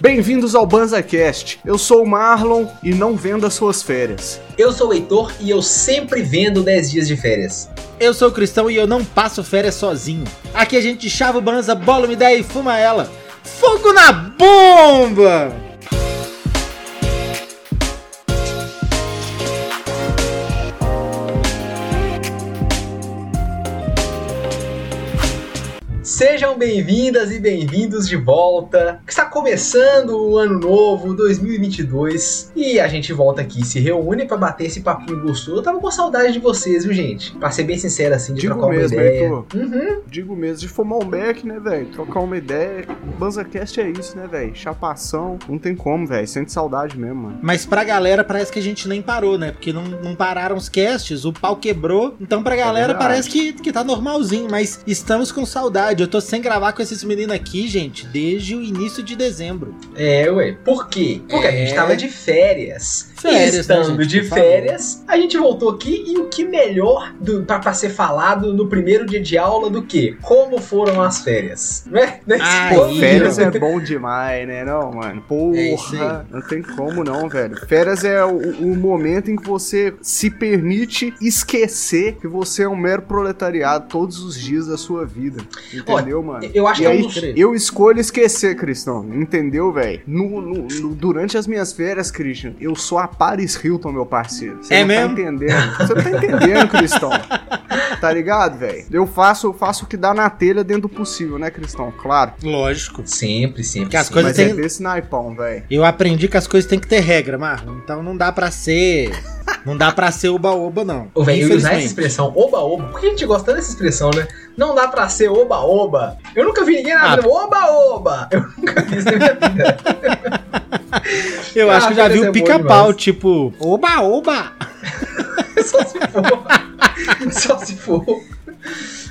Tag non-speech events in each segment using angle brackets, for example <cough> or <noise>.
Bem-vindos ao BanzaCast. Eu sou o Marlon e não vendo as suas férias. Eu sou o Heitor e eu sempre vendo 10 dias de férias. Eu sou o Cristão e eu não passo férias sozinho. Aqui a gente chava o banza, bola uma ideia e fuma ela. Fogo na bomba! Sejam bem-vindas e bem-vindos de volta. Está começando o ano novo, 2022, e a gente volta aqui, se reúne para bater esse papinho gostoso. Eu tava com saudade de vocês, viu, gente? Pra ser bem sincero, assim, de Digo trocar mesmo, uma ideia. Heitor. Uhum. Digo mesmo, de fumar um beck, né, velho? Trocar uma ideia. BanzaCast é isso, né, velho? Chapação. Não tem como, velho. Sente saudade mesmo, mano. Mas pra galera parece que a gente nem parou, né? Porque não, não pararam os casts, o pau quebrou. Então pra galera verdade. parece que, que tá normalzinho, mas estamos com saudade. Eu tô sem gravar com esses meninos aqui, gente, desde o início de dezembro. É, ué. Por quê? Porque a É. gente tava de férias. Férias, né, estando gente? de férias, a gente voltou aqui e o que melhor pra ser falado no primeiro dia de aula do que? Como foram as férias? Né? Né? Ai, Pô, férias é bom demais, né, não, mano? É Porra, não tem como não, velho. Férias é o, o momento em que você se permite esquecer que você é um mero proletariado todos os dias da sua vida. Entendeu, mano? Eu acho E que é aí, um dos... eu escolho esquecer, Cristão. Entendeu, velho? No, no- no- durante as minhas férias, Christian, eu sou a Paris Hilton, meu parceiro. Você É não mesmo? tá entendendo. Você não tá entendendo, Cristão. Tá ligado, velho? Eu faço, eu faço o que dá na telha dentro do possível, né, Cristão? Claro. Lógico. Sempre, sempre. Que as coisas Mas tem- é desse naipão, velho. Eu aprendi que as coisas têm que ter regra, Marlon. Então não dá pra ser. Não dá pra ser oba-oba, não. Ô, velho, usar essa expressão oba-oba. Por que a gente gosta dessa expressão, né? Não dá pra ser oba-oba. Eu nunca vi ninguém Ah. nada oba-oba. <laughs> Eu nunca vi isso na minha vida. <laughs> Eu Ah, acho que já vi férias é o bom pica-pau, tipo, oba-oba! <laughs> Só se for. Só se for.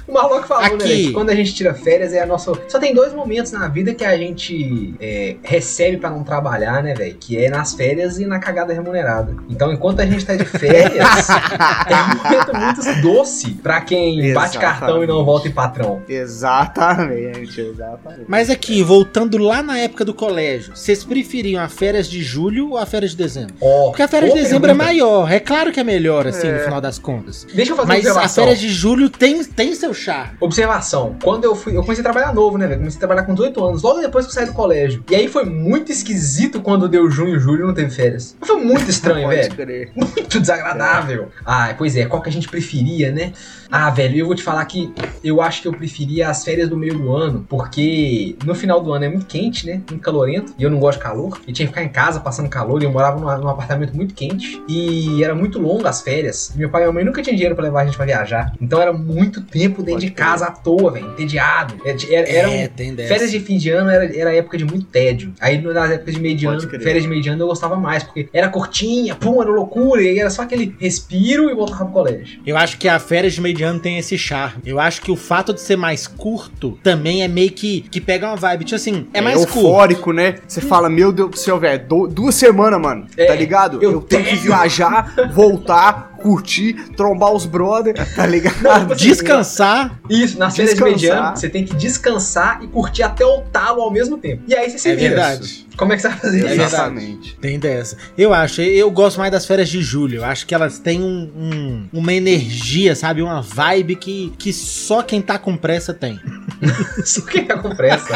O Marlock falou, né, Aqui. velho, que quando a gente tira férias é a nossa. Só tem dois momentos na vida que a gente é, recebe pra não trabalhar, né, velho? Que é nas férias e na cagada remunerada. Então, enquanto a gente tá de férias, <laughs> é um momento muito doce pra quem bate Exatamente. cartão e não volta em patrão. Exatamente, exatamente. Mas aqui, voltando lá na época do colégio, vocês preferiam a férias de julho ou a férias de dezembro? Ó, Porque a férias de dezembro é pergunta. maior, é claro que é melhor, assim, É. no final das contas. Deixa eu fazer Mas uma a férias de julho tem, tem seu charme. Observação. Quando eu fui. Eu comecei a trabalhar novo, né, velho? Comecei a trabalhar com 18 anos, logo depois que eu saí do colégio. E aí foi muito esquisito quando deu junho e julho não teve férias. Foi muito estranho, Pode velho. crer. Muito <laughs> desagradável. Ah, pois é, qual que a gente preferia, né? Ah, velho, eu vou te falar que eu acho que eu preferia as férias do meio do ano, porque no final do ano é muito quente, né? Muito calorento, e eu não gosto de calor. E tinha que ficar em casa passando calor, e eu morava num, num apartamento muito quente, e era muito longo as férias. Meu pai e minha mãe nunca tinham dinheiro pra levar a gente pra viajar. Então era muito tempo dentro de casa à toa, velho, entediado. Era, era, era um- é, tem dessa. Férias de fim de ano era, era época de muito tédio. Aí nas épocas de meio de Pode ano, crer. férias de meio de ano eu gostava mais, porque era curtinha, pum, era loucura, e aí era só aquele respiro e voltava pro colégio. Eu acho que a férias de meio de ano tem esse charme. Eu acho que o fato de ser mais curto também é meio que, que pega uma vibe. Tipo assim, é mais curto. eufórico, né? Você fala, meu Deus do céu, velho, du- duas semanas, mano. É, tá ligado? eu Eu, tenho que viajar, voltar, curtir, trombar os brother, <laughs> tá ligado? Não, Descansar. Isso, nas férias de meio de ano, Descansar. você tem que descansar e curtir até o talo ao mesmo tempo. E aí você se É vira. verdade. Como é que você vai fazer É isso? Exatamente. Tem dessa. Eu acho, eu gosto mais das férias de julho. Eu acho que elas têm um- um- uma energia, sabe? Uma vibe que, que só quem tá com pressa tem. <laughs> Só quem tá com pressa.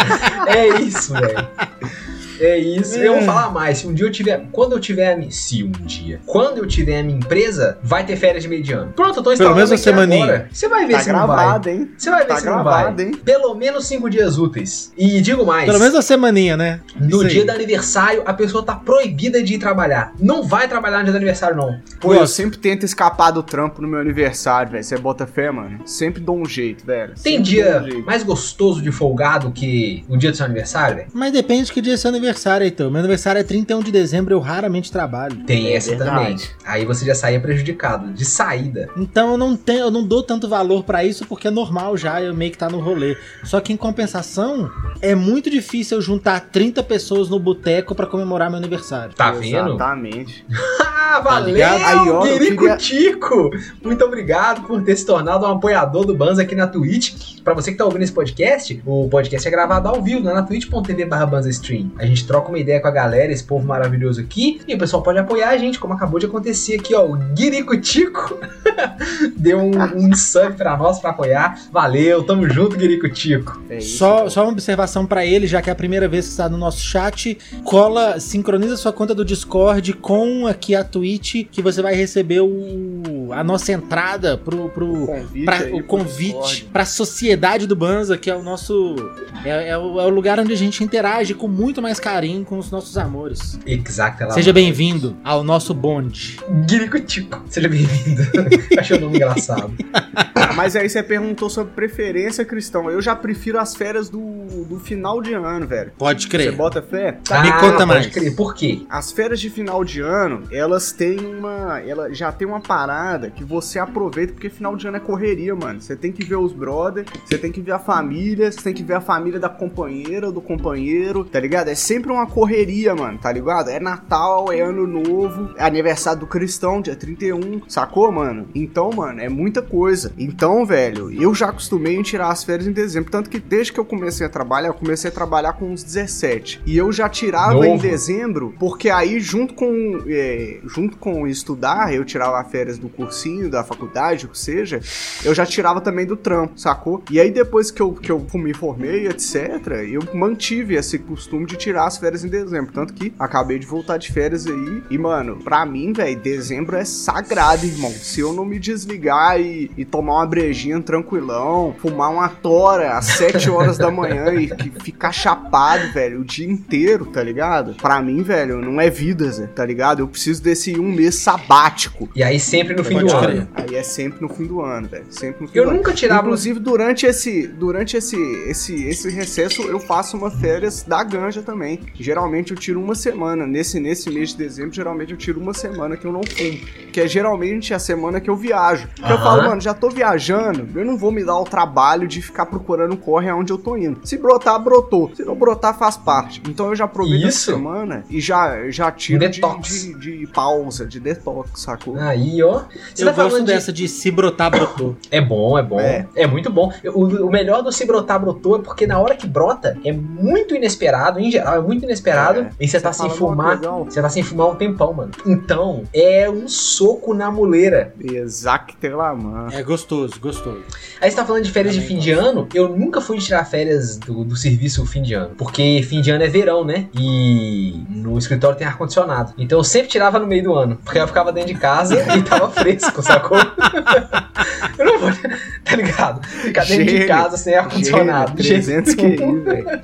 É isso, velho. É isso. Eu vou falar mais. Se um dia eu tiver. Quando eu tiver a minha. Se um dia. Quando eu tiver a minha empresa, vai ter férias de meio de ano. Pronto, eu tô instalando menos uma semaninha. Você vai ver Tá se não vai. gravado, hein? Você vai ver Tá se não gravado, vai. hein? Pelo menos cinco dias úteis. E digo mais. Pelo menos uma semaninha, né? No Isso dia aí. do aniversário, a pessoa tá proibida de ir trabalhar. Não vai trabalhar no dia do aniversário, não. Pô, eu sempre tento escapar do trampo no meu aniversário, velho. Você bota fé, mano? Sempre dou um jeito, velho. Tem dia um jeito. mais gostoso de folgado que o dia do seu aniversário, velho? Mas depende de que dia é seu aniversário, então. Meu aniversário é 31 de dezembro, eu raramente trabalho. Tem É essa verdade. também. Aí você já saía prejudicado. De saída. Então eu não tenho, eu não dou tanto valor pra isso porque é normal já, eu meio que tá no rolê. Só que em compensação, é muito difícil eu juntar 30 pessoas no boteco pra comemorar meu aniversário. Tá vendo? Exatamente. <laughs> Ah, valeu, ligado? Aí, ó, eu Guirico queria- Tico! Muito obrigado por ter se tornado um apoiador do Banza aqui na Twitch. Pra você que tá ouvindo esse podcast, o podcast é gravado ao vivo, né, na twitch.tv barra BanzaStream. A gente gente troca uma ideia com a galera, esse povo maravilhoso aqui, e o pessoal pode apoiar a gente, como acabou de acontecer aqui, ó. O Guirico Tico <laughs> deu um, um sub pra nós pra apoiar. Valeu, tamo junto, Guirico Tico. É só, só uma observação para ele, já que é a primeira vez que está no nosso chat, cola, sincroniza sua conta do Discord com aqui a Twitch, que você vai receber o, a nossa entrada pro, pro Convite pra, aí o convite Discord. pra sociedade do Banza, que é o nosso é, é o, é o lugar onde a gente interage com muito mais carinho com os nossos amores. Exato, lá. Seja bem-vindo ao nosso bonde. Guirico Tico. Seja bem-vindo. <laughs> Achei o nome engraçado. Mas aí você perguntou sobre preferência, Cristão. Eu já prefiro as férias do, do final de ano, velho. Pode Você crer. bota fé? Me conta pode mais. crer. Por quê? As férias de final de ano, elas têm uma. Ela já tem uma parada que você aproveita, porque final de ano é correria, mano. Você tem que ver os brother, você tem que ver a família, você tem que ver a família da companheira, do companheiro, tá ligado? É sempre uma correria, mano, tá ligado? É Natal, é ano novo, é aniversário do cristão, dia 31, sacou, mano? Então, mano, é muita coisa. Então, velho, eu já acostumei em tirar as férias em dezembro. Tanto que desde que eu comecei a trabalhar, eu comecei a trabalhar com uns 17. E eu já tirava em Novo. dezembro, porque aí, junto com, é, junto com estudar, eu tirava férias do cursinho, da faculdade, o que seja, eu já tirava também do trampo, sacou? E aí, depois que eu, que eu me formei, etc., eu mantive esse costume de tirar as férias em dezembro. Tanto que acabei de voltar de férias aí. E, mano, pra mim, velho, dezembro é sagrado, irmão. Se eu não me desligar e, e tomar uma brejinha tranquilão, fumar uma tora às 7 horas da manhã e que ficar chapado, velho, o dia inteiro, tá ligado? Pra mim, velho, não é vida, Zé, tá ligado? Eu preciso desse um mês sabático. E aí sempre no fim do ano. Aí é sempre no fim do ano, velho. Sempre no fim Eu do ano. nunca tirava. Inclusive, durante esse, durante esse, esse, esse recesso, eu faço uma férias da ganja também. Geralmente eu tiro uma semana. Nesse, nesse mês de dezembro, geralmente eu tiro uma semana que eu não fumo. Que é geralmente a semana que eu viajo. Porque eu Aham. falo, mano, já tô viajando, eu não vou me dar o trabalho de ficar procurando corre aonde eu tô indo. Se brotar, brotou. Se não brotar, faz parte. Então eu já aproveito Isso. essa semana e já, já tiro de, Detox. de, de pausa, de detox, sacou? Aí, ó. Você Eu tá gosto falando de... dessa de se brotar, brotou. É bom, é bom. É, É. muito bom. O, o melhor do se brotar, brotou é porque na hora que brota é muito inesperado, em geral, é muito inesperado. É. E você tá sem fala, "Não, fumar. que legal." Você tá sem fumar um tempão, mano. Então, é um soco na muleira. Exactelaman. É gostoso, gostoso. Aí você tá falando de férias de fim de ano. Eu nunca fui tirar férias do, do serviço fim de ano. Porque fim de ano é verão, né? E no escritório tem ar-condicionado. Então eu sempre tirava no meio do ano. Porque eu ficava dentro de casa <laughs> e tava fresco, sacou? <laughs> eu não vou. <laughs> Tá ligado? Ficar dentro de Gênio, casa sem ar-condicionado. Gênio, 300 QI, velho.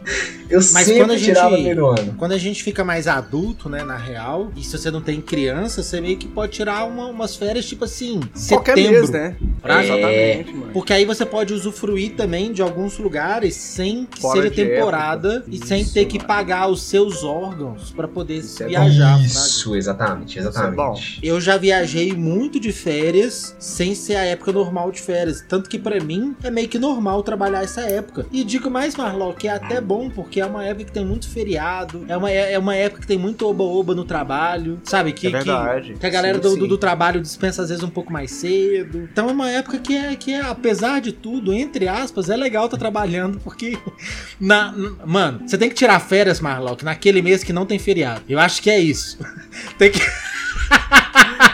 Eu Mas sempre quando a gente- tirava no meio do ano. Quando a gente fica mais adulto, né, na real, e se você não tem criança, você meio que pode tirar uma- umas férias, tipo assim, Qualquer setembro. mês, né? Pra- Exatamente, mano. Porque aí você pode usufruir também de alguns lugares sem que Fora seja temporada época. e sem Isso, ter que mano. pagar os seus órgãos pra poder Isso é viajar. fraga. Isso, exatamente, Isso é exatamente. Eu já viajei muito de férias sem ser a época normal de férias. Tanto que pra mim é meio que normal trabalhar essa época. E digo mais, Marlon, que é até bom, porque é uma época que tem muito feriado. É uma, é uma época que tem muito oba-oba no trabalho. Sabe? Que, é verdade. que, que a galera Sim, do, sim. do, trabalho dispensa às vezes um pouco mais cedo. Então é uma época que é, que é apesar de tudo, entre aspas, é legal estar trabalhando, porque. <laughs> Na, n- mano, você tem que tirar férias, Marlon, naquele mês que não tem feriado. Eu acho que é isso. <laughs> tem que.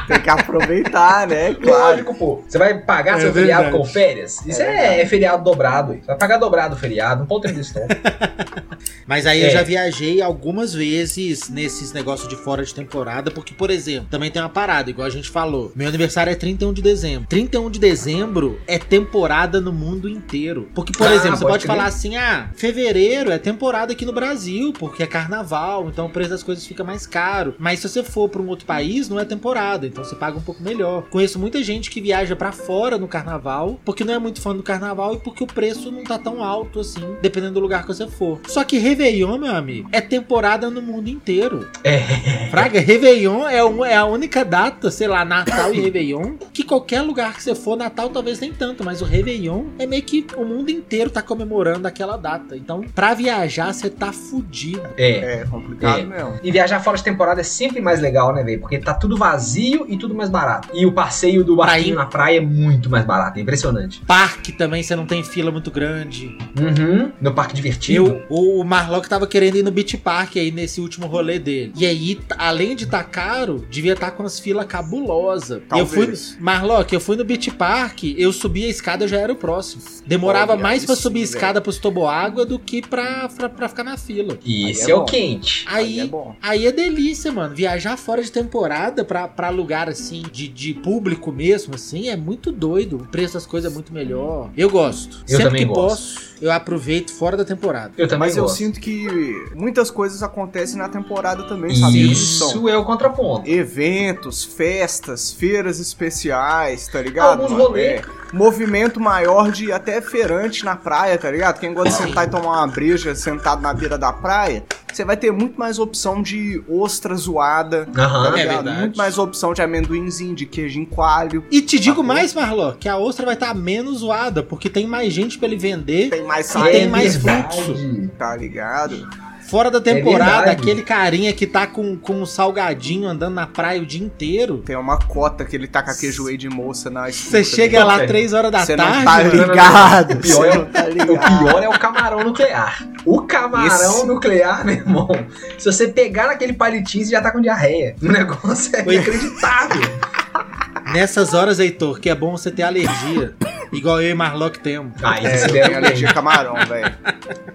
Tem que aproveitar, né? <laughs> Claro. Lógico, pô. Você vai pagar É seu verdade. feriado com férias? Isso É é, é feriado dobrado. Você vai pagar dobrado o feriado, um ponto de distância. <laughs> Mas aí É. eu já viajei algumas vezes nesses negócios de fora de temporada, porque, por exemplo, também tem uma parada, igual a gente falou. Meu aniversário é 31 de dezembro. 31 de dezembro é temporada no mundo inteiro. Porque, por Ah, exemplo, você pode pode crer. falar assim: ah, fevereiro é temporada aqui no Brasil, porque é carnaval, então o preço das coisas fica mais caro. Mas se você for para um outro país, não é temporada, então você paga um pouco melhor. Conheço muita gente que viaja pra fora no carnaval, porque não é muito fã do carnaval e porque o preço não tá tão alto assim, dependendo do lugar que você for. Só que Réveillon, meu amigo, é temporada no mundo inteiro. É. Fraga, Réveillon é, um- é a única data, sei lá, Natal e Réveillon, que qualquer lugar que você for, Natal talvez nem tanto, mas o Réveillon é meio que o mundo inteiro tá comemorando aquela data. Então, pra viajar, você tá fudido. É. É complicado É. mesmo. E viajar fora de temporada é sempre mais legal, né, velho? Porque tá tudo vazio e tudo mais barato. E o passeio do barquinho Praia. na praia é muito mais barato, é impressionante. Parque também, você não tem fila muito grande. Uhum. No parque divertido. Eu, o Marlock tava querendo ir no Beach Park aí nesse último rolê dele. E aí, além de tá caro, devia estar com as filas cabulosas. Eu fui, Talvez. Marlock, eu fui no Beach Park, eu subi a escada, eu já era o próximo. Demorava Olha, mais aí pra sim, subir a velho. escada pros toboágua do que pra, pra, pra ficar na fila. E Aí esse é é, o quente. Aí, é bom. aí é delícia, mano. Viajar fora de temporada pra, pra lugar assim, de, de público mesmo, assim, é muito doido. O preço das coisas é muito melhor. Eu gosto. Eu Sempre também que gosto. posso, eu aproveito fora da temporada. Eu também Mas eu gosto. sinto que muitas coisas acontecem na temporada também, sabe? Isso é o contraponto. eventos, festas, feiras especiais, tá ligado? Alguns mano? rolês. É, movimento maior de até feirante na praia, tá ligado? Quem gosta de sentar e tomar uma breja sentado na beira da praia, você vai ter muito mais opção de ostra zoada, tá Aham. É ligado? verdade. Muito mais opção de amendoinzinho, de queijinho coalho. E te digo Sacou? mais, Marlon, que a ostra vai estar menos zoada, porque tem mais gente pra ele vender. Tem mais E saída, tem mais fluxo. tá ligado? Fora da temporada, verdade. aquele carinha que tá com, com um salgadinho andando na praia o dia inteiro. Tem uma cota que ele tá com aquele joelho de moça na Você chega lá velho. 3 horas da Você tarde. não tá ligado. O pior é- não tá O pior é o camarão nuclear. O camarão Esse- nuclear, meu irmão. Se você pegar naquele palitinho, você já tá com diarreia. O negócio é Oi. inacreditável. Nessas horas, Heitor, que é bom você ter alergia. Igual eu e Marlock temos. Ah, É, isso eu tenho alergia a camarão, velho.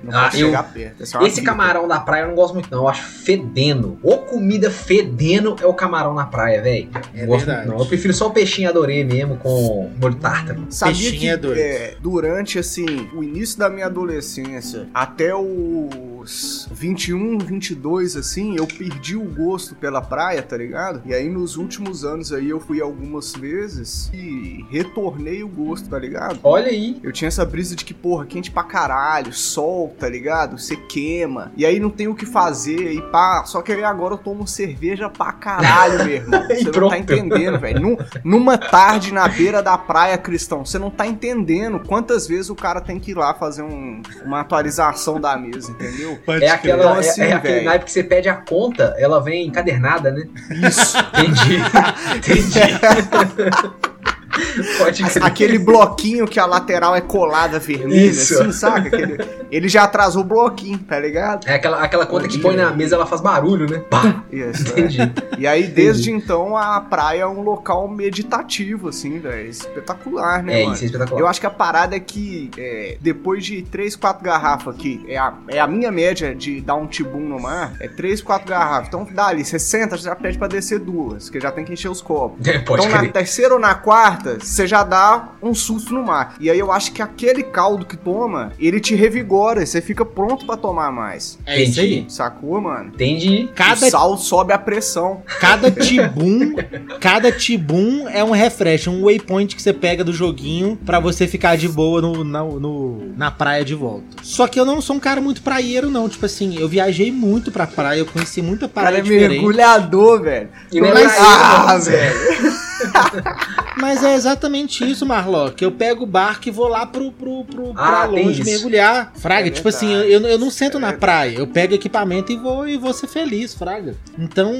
Não Ah, posso eu- chegar perto. É Esse vida. camarão da praia eu não gosto muito, não. Eu acho fedendo. Ou comida fedendo é o camarão na praia, velho. É gosto verdade. muito, não. Eu prefiro só o peixinho adorei mesmo com molho tártaro. Sabia Peixinho que é doido. é, durante assim o início da minha adolescência até os 21, 22 assim, eu perdi o gosto pela praia, tá ligado? E aí nos últimos anos aí eu fui algumas vezes e retornei o gosto, tá ligado? Olha aí. Eu tinha essa brisa de que, porra, quente pra caralho, sol, tá ligado? Você queima. E aí não tem o que fazer e pá. Só que aí agora eu tomo cerveja pra caralho, meu irmão. <laughs> Você não pronto. tá entendendo, velho. Num- Numa tarde na beira da praia, Cristão, você não tá entendendo quantas vezes o cara tem que ir lá fazer um- uma atualização da mesa, entendeu? Pode É aquela. Então, é- assim, é, aquele velho. naipe que você pede a conta, ela vem encadernada, né? Isso. <laughs> Entendi. <laughs> Entendi. <laughs> Pode crer. Aquele bloquinho que a lateral é colada vermelha, Isso. assim, saca? Aquele- ele já atrasou o bloquinho, tá ligado? É aquela, aquela conta que põe na mesa, ela faz barulho, né? Pá! Isso, é. Entendi. E aí, desde então, a praia é um local meditativo, assim, velho. Espetacular, né, É, mano? isso é espetacular. Eu acho que a parada é que é, depois de 3, 4 garrafas aqui, é a, é a minha média de dar um tibum no mar, é 3, 4 garrafas. Então dá ali, você senta, você já pede pra descer duas, que já tem que encher os copos. É, pode então na crer. terceira ou na quarta, você já dá um susto no mar. E aí eu acho que aquele caldo que toma, ele te revigora, você fica pronto pra tomar mais. É isso aí. Sacou, mano? Entendi. Cada, O sal sobe a pressão. cada tibum, cada tibum é um refresh, um waypoint que você pega do joguinho pra você ficar de boa no, na, no- na praia de volta. Só que eu não sou um cara muito praieiro, não. Tipo assim, eu viajei muito pra praia, eu conheci muita O cara praia é diferente. mergulhador, velho. E não é Ah, velho. <laughs> Mas é exatamente isso, Marlock. Eu pego o barco e vou lá pro, pro, pro, pra Ah, tem longe mergulhar. Fraga, É tipo assim, verdade. eu, eu não sento É na verdade. praia. Eu pego equipamento e vou e vou ser feliz, Fraga. Então,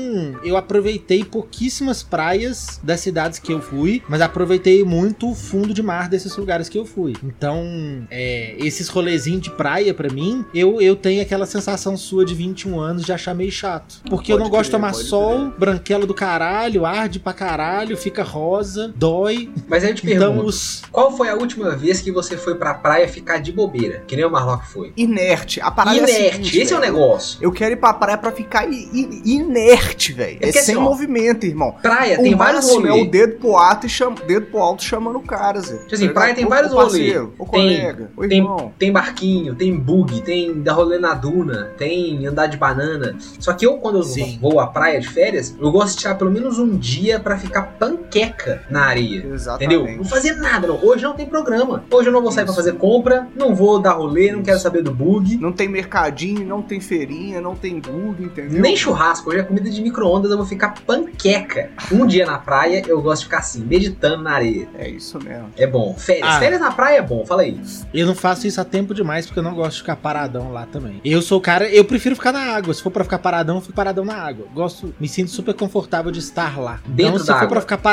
eu aproveitei pouquíssimas praias das cidades que eu fui, mas aproveitei muito o fundo de mar desses lugares que eu fui. Então, é, esses rolezinhos de praia, pra mim, eu, eu tenho aquela sensação sua de 21 anos de achar meio chato. Porque eu Pode não gosto de crer, tomar sol, branquelo do caralho, arde pra caralho, fica rosa, dói. Mas aí eu te Então, pergunto, os. qual foi a última vez que você foi pra praia ficar de bobeira? Que nem o Marlock foi. Inerte. A parada é Inerte, seguinte, esse é o negócio. Eu quero ir pra praia pra ficar inerte, velho. É É, sem assim, movimento, irmão. Praia o tem vários máximo é o rolês. dedo pro alto e chama, dedo pro alto chamando o cara, Zé. Tipo assim, Tá praia tem vários ô parceiro, Ô Tem- colega, ô tem- irmão. Tem barquinho, tem bug, tem dar rolê na duna, tem andar de banana. Só que eu, quando eu Sim. vou à praia de férias, eu gosto de tirar pelo menos um dia pra ficar panqueca na areia. Exatamente. Entendeu? Não fazer nada, não. Hoje não tem programa. Hoje eu não vou sair pra fazer compra, não vou dar rolê, não quero saber do bug. Não tem mercadinho, não tem feirinha, não tem bug, entendeu? Nem churrasco, hoje é comida de micro-ondas, eu vou ficar panqueca. Um dia na praia, eu gosto de ficar assim, meditando na areia. É isso mesmo. É bom. Férias. Ah. Férias na praia é bom, fala aí. Eu não faço isso há tempo demais porque eu não gosto de ficar paradão lá também. Eu sou o cara, eu prefiro ficar na água. Se for pra ficar paradão, eu fico paradão na água. Gosto, me sinto super confortável de estar lá. Dentro então, se for água. pra ficar paradão,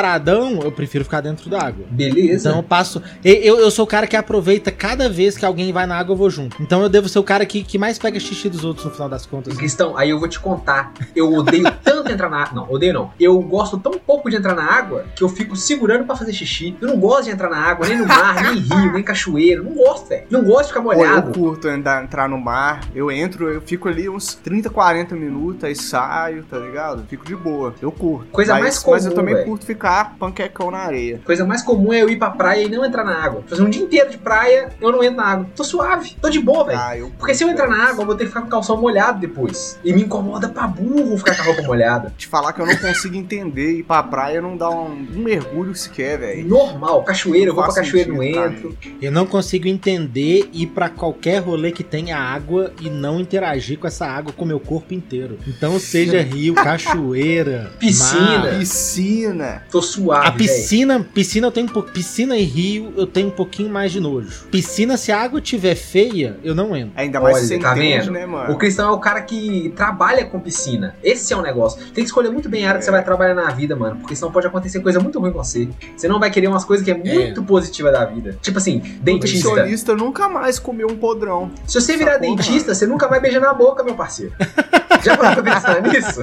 eu prefiro ficar dentro da água. Beleza. Então eu passo. Eu, eu sou o cara que aproveita cada vez que alguém vai na água, eu vou junto. Então eu devo ser o cara que, que mais pega xixi dos outros no final das contas. Cristão, aí eu vou te contar. Eu odeio <laughs> tanto entrar na água. Não, odeio não. Eu gosto tão pouco de entrar na água que eu fico segurando pra fazer xixi. Eu não gosto de entrar na água, nem no mar, <laughs> nem em rio, nem em cachoeira. Não gosto, velho. Não gosto de ficar Pô, eu molhado. curto andar, entrar no mar, eu entro, eu fico ali uns 30, 40 minutos, aí saio, tá ligado? Fico de boa. Eu curto. Coisa mas, mais Mas eu comum, também velho. curto ficar panquecão na areia. Coisa mais comum é eu ir pra praia e não entrar na água. Fazer um dia inteiro de praia, eu não entro na água. Tô suave, tô de boa, velho. Ah, eu Porque se eu entrar na água, eu vou ter que ficar com o calção molhado depois. E me incomoda pra burro ficar com a roupa molhada. Te falar que eu não consigo entender ir pra praia não dá um, um mergulho sequer, velho. Normal, cachoeira, eu vou pra cachoeira e não entro. Eu não consigo entender ir pra qualquer rolê que tenha água e não interagir com essa água com o meu corpo inteiro. Então, seja rio, cachoeira, <laughs> Piscina. mar. Piscina. Tô suave, A piscina, piscina eu tenho um pouco, piscina e rio eu tenho um pouquinho mais de nojo. Piscina se a água tiver feia, eu não entro. Ainda mais Olha, você tá entende, vendo? né, mano? O cristão é o cara que trabalha com piscina. Esse é o negócio. Tem que escolher muito bem a área que você vai trabalhar na vida, mano. Porque senão pode acontecer coisa muito ruim com você. Você não vai querer umas coisas que é muito positiva da vida. Tipo assim, dentista. Nutricionista nunca mais comeu um podrão. Se você virar Sacou, dentista, você nunca vai beijar na boca, meu parceiro. <laughs> <laughs> Já parou pra pensar nisso?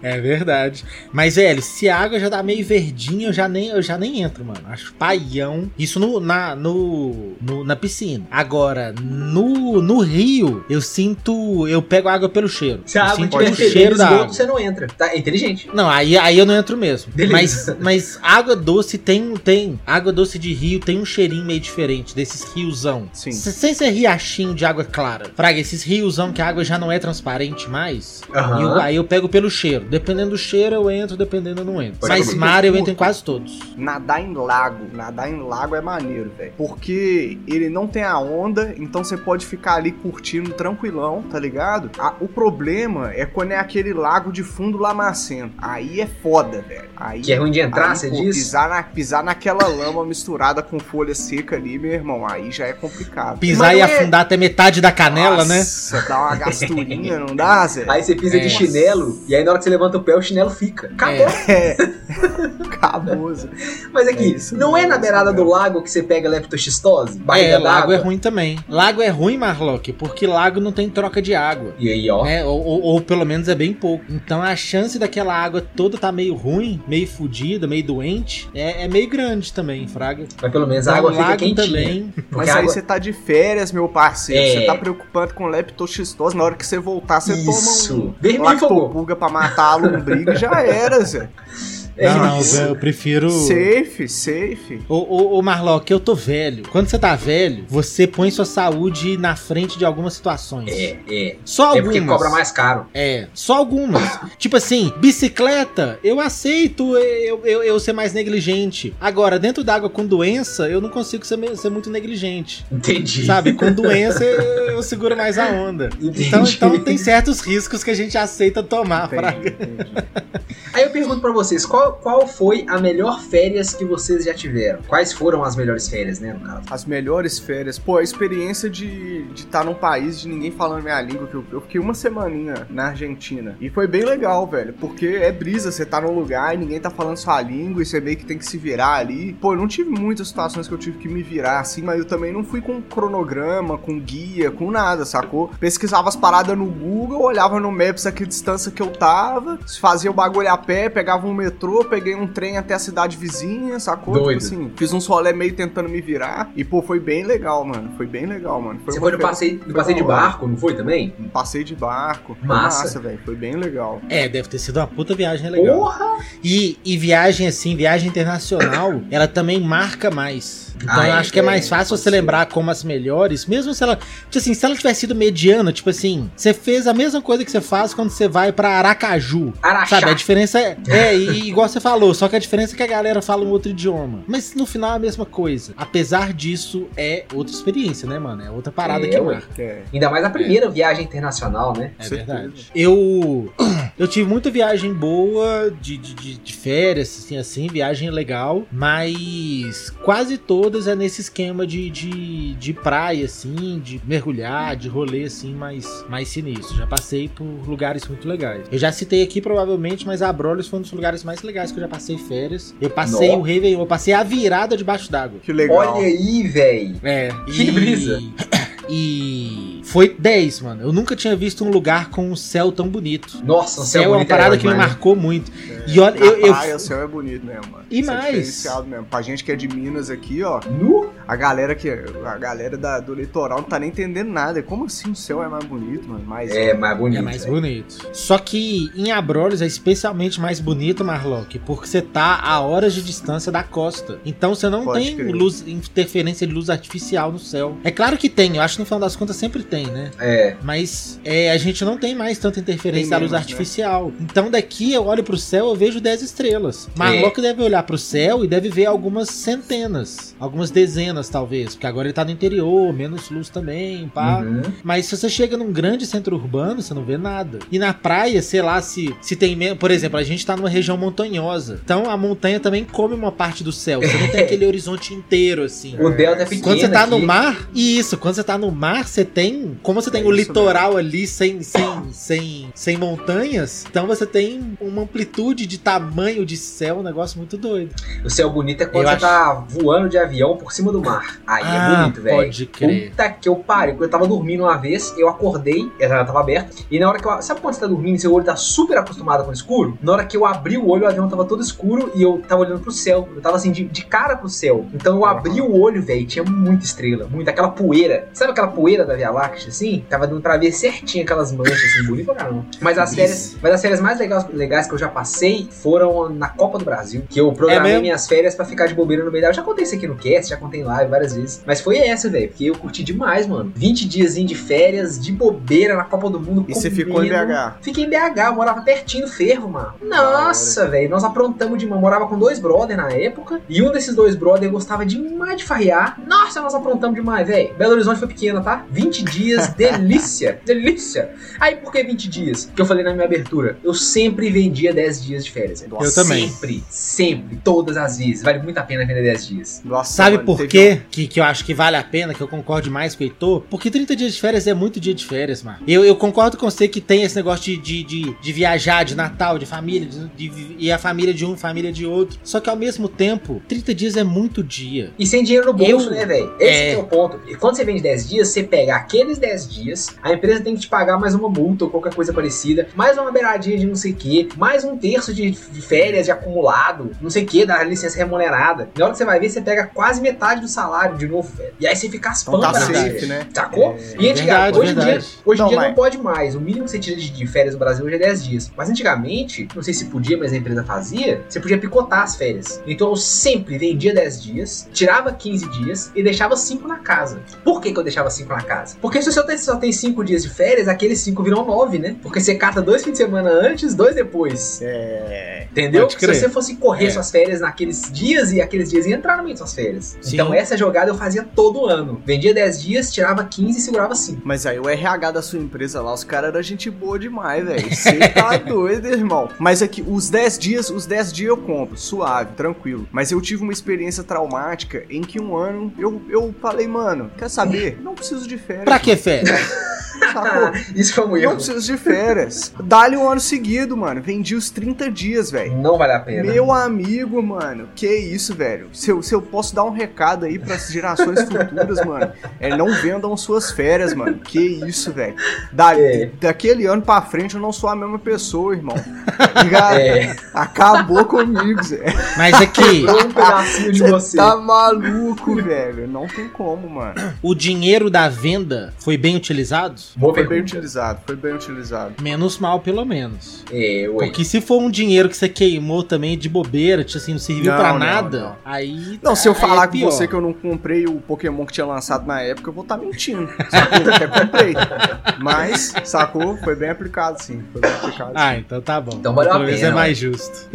É verdade. Mas, velho, se a água já tá meio verdinha, eu já nem, eu já nem entro, mano. Acho paião. Isso no, na, no, no- na piscina. Agora, no, no rio, eu sinto. Eu pego a água pelo cheiro. Se a eu água sinto tiver cheiro da esgoto, água. você não entra. Tá? É inteligente. Não, aí, aí eu não entro mesmo. Beleza. Mas, mas água doce tem, tem. Água doce de rio tem um cheirinho meio diferente desses riozão. Sim. Sem ser riachinho de água clara. Fraga, esses riozão que a água já não é transparente mais. Aham. E eu- aí eu pego pelo cheiro. Dependendo do cheiro, eu entro, dependendo, eu não entro. Pode Mas mar eu entro em quase todos. Nadar em lago. Nadar em lago é maneiro, velho. Porque ele não tem a onda, então você pode ficar ali curtindo tranquilão, tá ligado? Ah, o problema é quando é aquele lago de fundo lamacento. Aí é foda, velho. Aí, Que é ruim de entrar, aí, você pô, diz? Pisar, na, pisar naquela lama misturada com folha seca ali, meu irmão, aí já é complicado. Pisar Mas e é- afundar até metade da canela, né? Nossa, dá uma gasturinha, não dá, Zé? Aí você pisa É. de chinelo, e aí na hora que você levanta o pé, o chinelo fica. Acabou. É. <laughs> Caboso. Mas aqui, É isso não é na beirada do lago que você pega leptoxistose? É, lago é ruim também. Lago é ruim, Marlock, porque lago não tem troca de água. E aí, ó. né? Ou, ou- ou pelo menos é bem pouco. Então a chance daquela água toda tá meio ruim, meio fodida, meio doente, é, é meio grande também, Fraga. Mas pelo menos a Então, água fica lago quentinha. também. Mas aí água... você tá de férias, meu parceiro. É. Você tá preocupado com leptoxistose. Na hora que você voltar, você Isso. toma um lactopurga pra matar a lombriga e já era, Zé. É não, não, eu prefiro. Safe, safe. Ô, ô, ô Marlock, eu tô velho. Quando você tá velho, você põe sua saúde na frente de algumas situações. É, é. Só É algumas. porque cobra mais caro. É, só algumas. <laughs> tipo assim, bicicleta, eu aceito eu, eu, eu ser mais negligente. Agora, dentro d'água com doença, eu não consigo ser, ser muito negligente. Entendi. Sabe, com doença <laughs> eu, eu seguro mais a onda. Entendi. Então, então tem certos riscos que a gente aceita tomar. Pra... Entendi, entendi. Aí eu pergunto pra vocês, qual, qual foi a melhor férias que vocês já tiveram? Quais foram as melhores férias, né, no caso? As melhores férias. Pô, a experiência de estar num país de ninguém falando minha língua. Que eu, eu fiquei uma semaninha na Argentina. E foi bem legal, velho. Porque é brisa, você tá num lugar e ninguém tá falando sua língua. E você meio que tem que se virar ali. Pô, eu não tive muitas situações que eu tive que me virar assim. Mas eu também não fui com cronograma, com guia, com nada, sacou? Pesquisava as paradas no Google, olhava no Maps a que distância que eu tava. Fazia o bagulho a pé, pegava um metrô, peguei um trem até a cidade vizinha, sacou? Doido. Tipo assim, fiz uns rolê meio tentando me virar. E, pô, foi bem legal, mano. Foi bem legal, mano. Você uma foi no passeio, no foi passeio de barco, não foi também? Um passeio de barco. Foi Massa. massa, velho. Foi bem legal. É, deve ter sido uma puta viagem legal. Porra! E, e viagem assim, viagem internacional, ela também marca mais. Então Ah, eu é, acho que é mais é, fácil você ser. lembrar como as melhores, mesmo se ela. Tipo assim, se ela tivesse sido mediana, tipo assim, você fez a mesma coisa que você faz quando você vai pra Aracaju. Araxá. Sabe, a diferença é, é e, igual você falou, só que a diferença é que a galera fala um outro idioma. Mas no final é a mesma coisa. Apesar disso, é outra experiência, né, mano? É outra parada É, que marca. É. Ainda mais a primeira viagem internacional, né? É verdade. Eu <clears throat> eu tive muita viagem boa de, de, de, de férias, assim, assim, viagem legal, mas quase todas é nesse esquema de, de, de praia, assim, de mergulhar, de rolê, assim, mais, mais sinistro. Já passei por lugares muito legais. Eu já citei aqui, provavelmente, mas Abrolhos foi um dos lugares mais legais que eu já passei férias. Eu passei Nó. o Réveillon, eu passei a virada debaixo d'água. Que legal. Olha aí, véi. É. Que brisa. E <coughs> foi 10, mano. Eu nunca tinha visto um lugar com um céu tão bonito. Nossa, O o céu é uma bonito parada ótimo, que me né? marcou muito. E olha, eu, eu- praia, o céu é bonito mesmo, mano. E Isso é mais? diferenciado mesmo. Pra gente que é de Minas aqui, ó, Nu? A galera que a galera da- do litoral não tá nem entendendo nada. Como assim o céu é mais bonito, mano? Mais É, mais bonito. é mais véi. bonito. Só que em Abrolhos é especialmente mais bonito, Marlock, porque você tá a horas de distância da costa. Então você não Pode tem crer. luz, interferência de luz artificial no céu. É claro que tem, eu acho que no final das contas sempre tem, né? É. Mas é, a gente não tem mais tanta interferência Tem da luz menos, né? artificial. Então daqui eu olho pro céu eu vejo 10 estrelas. Marlock deve olhar pro céu e deve ver algumas centenas. Algumas dezenas, talvez. Porque agora ele tá no interior, menos luz também, pá. Uhum. Mas se você chega num grande centro urbano, você não vê nada. E na praia, sei lá, se, se tem menos. Por exemplo, a gente tá numa região montanhosa. Então a montanha também come uma parte do céu. Você não tem aquele <laughs> horizonte inteiro, assim. O delta é pequeno. Quando você tá no aqui. mar, isso, quando você tá no mar, você tem. Como você tem É o litoral ali sem, sem, sem, sem montanhas, então você tem uma amplitude de tamanho de céu, um negócio muito doido. O céu bonito é quando Eu você acho- tá voando de avião por cima do mar. <laughs> Aí é Ah, bonito, velho. pode crer. Puta que eu pariu. Quando eu tava dormindo uma vez, eu acordei, ela tava aberta, e na hora que eu. Sabe quando você tá dormindo e seu olho tá super acostumado com o escuro? Na hora que eu abri o olho, o avião tava todo escuro e eu tava olhando pro céu. Eu tava assim, de, de cara pro céu. Então eu abri o olho, velho, tinha muita estrela, muita. Aquela poeira. Sabe aquela poeira da Via Láctea, assim? Tava dando pra ver certinho aquelas manchas, assim, bonito pra caramba. Mas as férias, mas as férias mais legais, legais que eu já passei foram na Copa do Brasil, que eu programei mesmo? minhas férias pra ficar de bobeira no meio da. Eu já contei isso aqui no cast, já contei em live várias vezes. Mas foi essa, velho, porque eu curti demais, mano. 20 dias de férias, de bobeira na Copa do Mundo. E você ficou em. BH? Fiquei em BH, eu morava pertinho do fervo, mano. Nossa, velho, nós aprontamos demais. Morava com dois brother na época. E um desses dois brother gostava demais de farrear. Nossa, nós aprontamos demais, velho. Belo Horizonte foi pequena, tá? 20 dias, <laughs> delícia, delícia. Aí por que 20 dias? Que eu falei na minha abertura. Eu sempre vendia 10 dias de férias. velho. Eu também. Sempre, sempre, todas as vezes. Vale muito a pena vender 10 dias. Nossa, Sabe mano, por teve quê que, que eu acho que vale a pena, que eu concordo mais com o Heitor? Porque 30 dias de férias é muito dia de férias, mano. Eu, eu concordo com você que tem esse negócio de, de, de, de viajar, de Natal, de família, de, de- e a família de um, família de outro. Só que ao mesmo tempo, 30 dias é muito dia. E sem dinheiro no bolso, Eu- né, velho? Esse É. é o ponto. E quando você vende 10 dias, você pega aqueles 10 dias, a empresa tem que te pagar mais uma multa ou qualquer coisa parecida, mais uma beiradinha de não sei o que, mais um terço de, de férias de acumulado, não sei o que, da licença remunerada. Na hora que você vai ver, você pega quase metade do salário de novo, velho. E aí você fica as Então tá safe, né? Sacou? É, e antigamente, verdade, hoje em verdade. dia, hoje em Não, dia mas- não pode mais. O mínimo que você tira de, de férias no Brasil hoje é 10 dias. Mas antigamente, não sei se podia, mas a empresa fazia, você podia picotar as férias. Então eu sempre vendia 10 dias, tirava 15 dias e deixava 5 na casa. Por que, que eu deixava 5 na casa? Porque se você só tem- só tem 5 dias de férias, aqueles 5 viram 9, né? Porque você cata dois fins de semana antes, dois depois. É. Entendeu? Se você fosse correr É. suas férias naqueles dias e aqueles dias iam entrar no meio das suas férias. Sim. Então essa jogada eu fazia todo ano. Vendia 10 dias, tirava 15 e segurava 5. Mas aí o RH da sua empresa lá, os caras eram gente boa demais, velho. Você tá <laughs> doido, irmão. Mas aqui, os 10 dias, os 10 dias eu compro, suave, tranquilo. Mas eu tive uma experiência traumática em que um ano eu, eu falei, mano, quer saber? Não preciso de férias. Pra que férias? <laughs> Sacou? <laughs> Isso foi um Não erro. preciso de férias. Dá-lhe um ano seguido, mano. Vendi os 30 dias, velho. Não vale a pena. Meu amigo, mano, que isso, velho? Se eu, se eu posso dar um recado aí pras gerações futuras, mano, é não vendam suas férias, mano. Que isso, velho? Da, É. Daquele ano pra frente eu não sou a mesma pessoa, irmão. Ligado? É. Acabou comigo, Zé. Mas aqui, Quebrou um pedacinho de você. Tá maluco, velho. Não tem como, mano. o dinheiro da venda foi bem utilizado? Boa Foi bem pergunta. utilizado, foi bem utilizado. Menos mal, pelo menos. É, ué. Porque se for um dinheiro que você queimou também de bobeira, tipo assim, não serviu Não, pra não, nada, não. aí. Não, se eu aí falar é com você que eu não comprei o Pokémon que tinha lançado na época, eu vou estar mentindo. Sacou? Eu até comprei. Mas, sacou? Foi bem aplicado, sim. Foi bem aplicado. Ah, então tá bom. Então valeu a Pelo pena, é mais justo.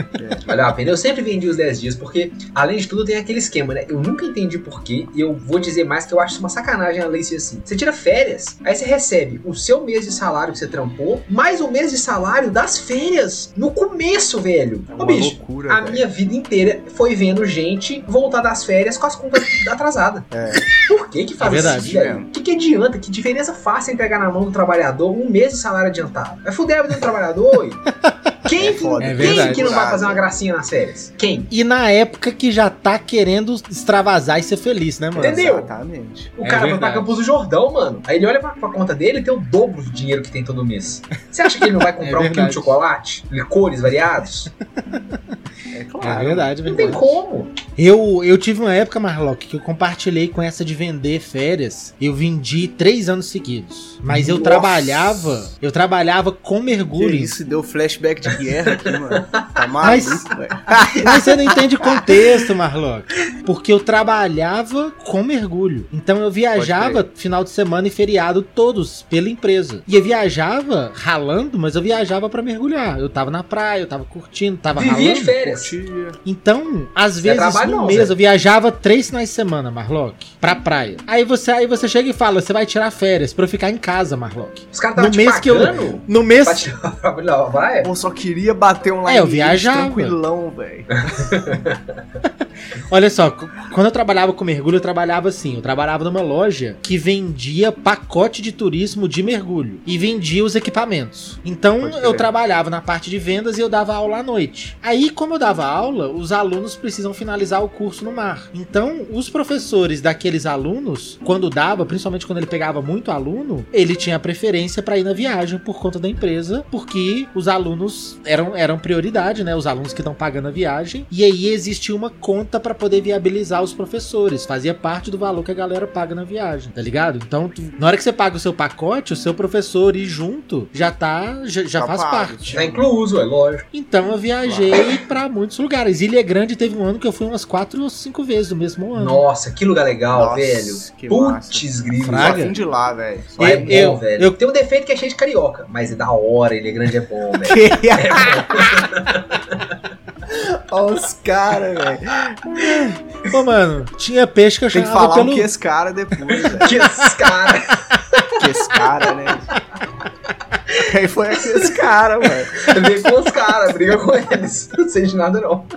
Valeu a pena. Eu sempre vendi os 10 dias, porque, além de tudo, tem aquele esquema, né? Eu nunca entendi porquê, e eu vou dizer mais que eu acho isso uma sacanagem a lei ser assim. Você tira férias, aí você recebe o seu mês de salário que você trampou, mais o mês de salário das férias. No começo, velho. É Ô, uma bicho, loucura, a velho. minha vida inteira foi vendo gente voltar das férias com as contas atrasadas. É. Por que que faz É verdade, isso, mesmo. O que, que adianta? Que diferença faz você entregar na mão do trabalhador um mês de salário adiantado? Vai fuder a vida do trabalhador. <laughs> Quem, É que- foda, É quem verdade. que não vai fazer uma gracinha nas férias? Quem? E na época que já tá querendo extravasar e ser feliz, né, mano? Entendeu? Exatamente. O É cara vai pra verdade. Campos do Jordão, mano. Aí ele olha pra, pra conta dele e tem o dobro do dinheiro que tem todo mês. Você acha que ele não vai <laughs> comprar um quilo verdade. de chocolate? Licores variados? É É claro. verdade, é Não tem verdade. como. Eu, eu tive uma época, Marlock, que eu compartilhei com essa de vender férias. Eu vendi três anos seguidos. Mas eu Nossa. trabalhava, eu trabalhava com Que mergulho. isso, deu flashback de guerra aqui, mano. Tá Mas- maluco, velho. <laughs> Mas você não entende contexto, Marlock. Porque eu trabalhava com mergulho. Então eu viajava final de semana e feriado todos pela empresa. E eu viajava ralando, mas eu viajava pra mergulhar. Eu tava na praia, eu tava curtindo, tava Vivia ralando. de férias. Curtia. Então, às Não é vezes trabalho no não, mês Zé. eu viajava três finais de semana, Marlock, pra praia. Aí você, aí você chega e fala, você vai tirar férias pra eu ficar em casa, Marlock. Os caras estavam No mês que eu- No mês. pra praia? Pô, só queria bater um É, eu viajava. tranquilão, velho. <laughs> Olha só, quando eu trabalhava com mergulho, eu trabalhava assim. Eu trabalhava numa loja que vendia pacote de turismo de mergulho e vendia os equipamentos. Então eu trabalhava na parte de vendas e eu dava aula à noite. Aí, como eu dava aula, os alunos precisam finalizar o curso no mar. Então, os professores daqueles alunos, quando dava, principalmente quando ele pegava muito aluno, ele tinha preferência para ir na viagem por conta da empresa, porque os alunos eram, eram prioridade, né? Os alunos que estão pagando a viagem. E aí existia uma conta para poder viabilizar os professores. Fazia parte do valor que a galera paga na viagem, tá ligado? Então, tu- na hora que você paga o seu pacote, o seu professor ir junto já tá, já, já Tá faz pago. parte. Tá incluso, é lógico. Então eu viajei pra muitos lugares. Ilha Grande teve um ano que eu fui umas quatro ou cinco vezes no mesmo ano. Nossa, que lugar legal, Nossa, velho. Putz, grilo. Fraga. De lá, velho. Só é Eu- bom, eu- velho. eu- Tem um defeito que é cheio de carioca, mas é da hora, ele é grande, é bom, <laughs> velho. <laughs> Olha os caras, velho. Ô, mano, tinha peixe que eu Tem que falar pelo. o que esse cara depois, velho. <laughs> Que esses caras. Que esse cara, né? Quem foi aquele cara, velho? Vem com os caras, briga com eles. Não sei de nada, não. <laughs>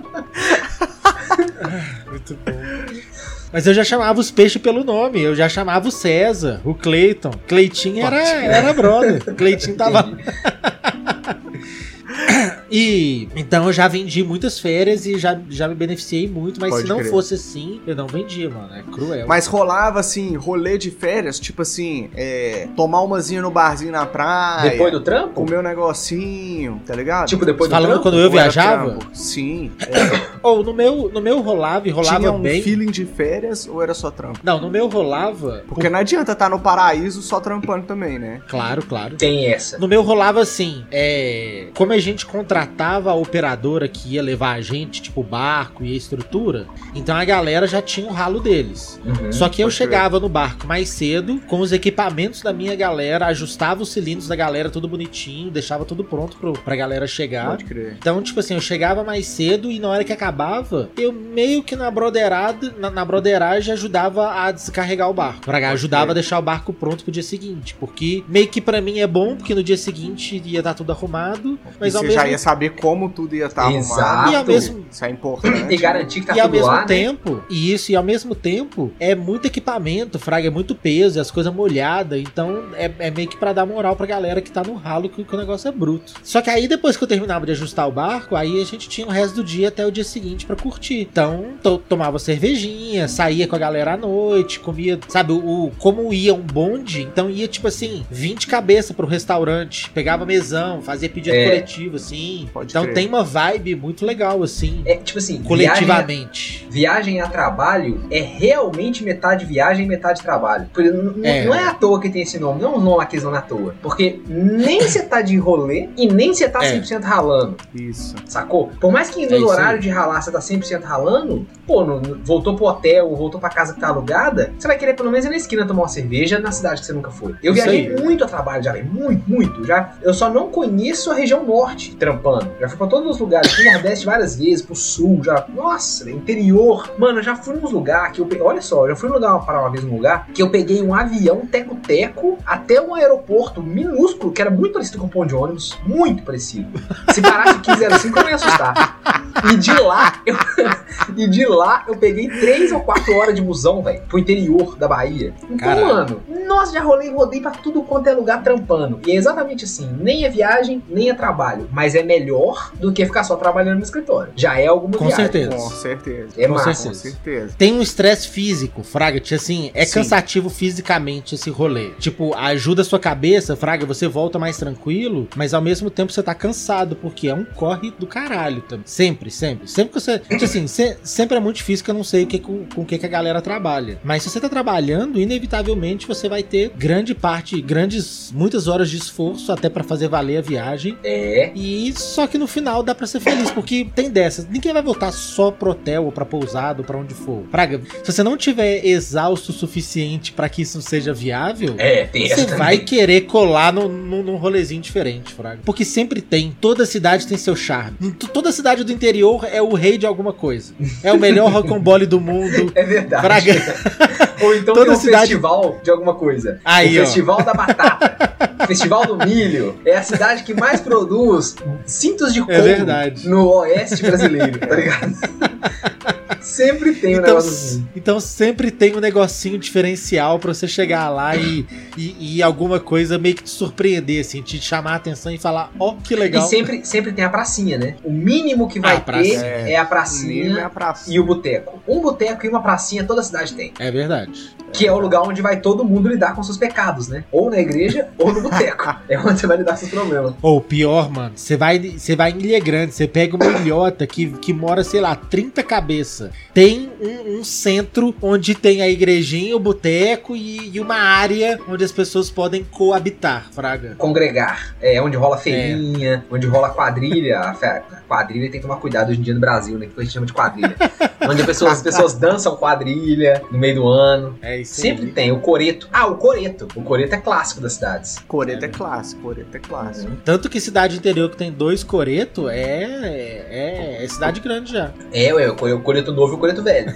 Muito bom. Mas eu já chamava os peixes pelo nome. Eu já chamava o César, o Cleiton. Cleitinho era, era brother. Cleitinho tava. E então eu já vendi muitas férias e já, já me beneficiei muito, mas Pode se não crer. fosse assim, eu não vendia, mano. É cruel. Mas rolava assim, rolê de férias, tipo assim, é, tomar umazinha no barzinho na praia. Depois do trampo? Comer um negocinho, tá ligado? Tipo, depois do Falando trampo? quando eu Ou viajava? Sim. É, <coughs> Ou no meu, no meu rolava e rolava tinha um bem. feeling de férias ou era só trampo? Não, no meu rolava. Porque não adianta estar no paraíso só trampando também, né? Claro, claro. Tem essa. No meu rolava assim, é. Como a gente contratava a operadora que ia levar a gente, tipo barco e a estrutura, então a galera já tinha o ralo deles. Uhum. Só que eu chegava no barco mais cedo, com os equipamentos da minha galera, ajustava os cilindros da galera tudo bonitinho, deixava tudo pronto pro, pra galera chegar. Pode crer. Então, tipo assim, eu chegava mais cedo e na hora que acabava, eu meio que na broderada, na, na broderagem ajudava a descarregar o barco. Pra, ajudava a deixar o barco pronto pro dia seguinte. Porque meio que pra mim é bom, porque no dia seguinte ia estar tudo arrumado. Mas e ao você mesmo já ia saber como tudo ia estar Exato. arrumado. E ao mesmo- Isso é importante. E garantir que tá e ao mesmo lá, né? tempo, e isso, e ao mesmo tempo, é muito equipamento, fraga, é muito peso, e as coisas molhadas, então é, é meio que pra dar moral pra galera que tá no ralo que, que o negócio é bruto. Só que aí depois que eu terminava de ajustar o barco, aí a gente tinha o resto do dia até o dia seguinte pra curtir. Então, to tomava cervejinha, saía com a galera à noite, comia, sabe, o, como ia um bonde, então ia tipo assim, 20 cabeças pro restaurante, pegava mesão, fazia pedido É. coletivo, assim. Pode então crer. tem uma vibe muito legal, assim, É, tipo assim, viagem, coletivamente. viagem a trabalho é realmente metade viagem e metade trabalho. Por- n- n- É. Não é à toa que tem esse nome, não é um nome aqui não é à toa. Porque nem você tá de rolê e nem você tá É. 100% ralando. Isso. Sacou? Por mais que É no isso horário de ralar você tá 100% ralando, pô, no- voltou pro hotel, voltou pra casa que tá alugada, você vai querer pelo menos ir na esquina tomar uma cerveja na cidade que você nunca foi. Eu viajei muito a trabalho já, velho, muito, muito. Já, eu só não conheço a região norte trampando. Já fui pra todos os lugares, no Nordeste várias vezes, pro Sul, já. Nossa, interior. Mano, eu já fui nos lugares que eu. Olha só, eu já fui lugar, parar uma vez num lugar que eu peguei um avião teco-teco até um aeroporto minúsculo, que era muito parecido com um ponto de ônibus. Muito parecido. Se parasse 1505, eu não ia assustar. E de lá, eu, <laughs> e de lá eu peguei três ou quatro horas de busão, velho, pro interior da Bahia. Então, Caralho. mano, nossa, já rolei, rodei pra tudo quanto é lugar trampando. E é exatamente assim, nem é viagem, nem é trabalho. Mas é melhor do que ficar só trabalhando no escritório. Já é alguma Com viagem. certeza. Com certeza. É Com massa. Com certeza. certeza. Tem um estresse físico, Fraga, tipo assim, é Sim. cansativo fisicamente esse rolê. Tipo, ajuda a sua cabeça, Fraga, você volta mais tranquilo, mas ao mesmo tempo você tá cansado, porque é um corre do caralho também. Sempre, sempre. Sempre que você. Tipo assim, se- sempre é muito difícil que eu não sei que, com, com o que, que a galera trabalha. Mas se você tá trabalhando, inevitavelmente você vai ter grande parte, grandes, muitas horas de esforço até pra fazer valer a viagem. É. E só que no final dá pra ser feliz, porque tem dessas. Ninguém vai voltar só pro hotel ou pra pousada ou pra onde for. Praga, se você não tiver exausto o suficiente pra que isso seja viável, É, você vai querer colar no, no, num rolezinho diferente, Fraga. Porque sempre tem. Toda cidade tem seu charme. Toda cidade do interior é o rei de alguma coisa. É o melhor rocambole do mundo. <laughs> É verdade. <laughs> Ou então Toda tem um cidade- festival de alguma coisa. Aí, o ó. Festival da Batata. <laughs> Festival do Milho. É a cidade que mais produz cintos de couro É no oeste brasileiro, tá ligado? Sempre tem um Então, negócio assim. então sempre tem um negocinho diferencial pra você chegar lá e, e, e alguma coisa meio que te surpreender, assim, te chamar a atenção e falar, ó, que E legal. sempre, sempre tem a pracinha, né? O mínimo que vai Ah, a ter pracinha. é a O mínimo é pracinha a praça. e o boteco. Um boteco e uma pracinha toda cidade tem. É verdade. Que é o lugar onde vai todo mundo lidar com seus pecados, né? Ou na igreja <laughs> ou no boteco. é onde você vai lidar com seus problemas. Ou pior, mano, você vai, você vai em Ilha Grande, você pega uma ilhota que, que mora, sei lá, 30 cabeças. Tem um, um centro onde tem a igrejinha, o boteco e, e uma área onde as pessoas podem coabitar, Fraga. Congregar. É onde rola feirinha, onde rola quadrilha. A quadrilha tem que tomar cuidado hoje em dia no Brasil, né? Que a gente chama de quadrilha. onde as pessoas, as pessoas dançam quadrilha no meio do ano. É isso Sempre aí. tem o coreto. Ah, o coreto. O coreto é clássico das cidades. Coreto é clássico, coreto é clássico. Tanto que cidade interior que tem dois coreto é, é, é cidade grande já. É, ué, o coreto novo e o coreto velho.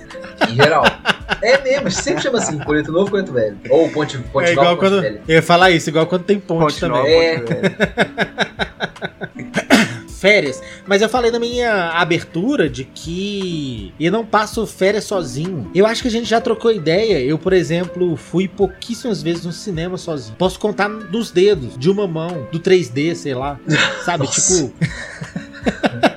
Em geral. <laughs> é mesmo, sempre chama assim, coreto novo e coreto velho. Ou ponte, ponte é igual nova, ponte quando. velha. Eu ia falar isso, igual quando tem ponte, Ponte também. Nova, É. Ponte <coughs> férias. Mas eu falei na minha abertura de que eu não passo férias sozinho. Eu acho que a gente já trocou ideia. Eu, por exemplo, fui pouquíssimas vezes no cinema sozinho. Posso contar nos dedos, de uma mão, do 3D, sei lá. Sabe? Nossa. Tipo. <laughs>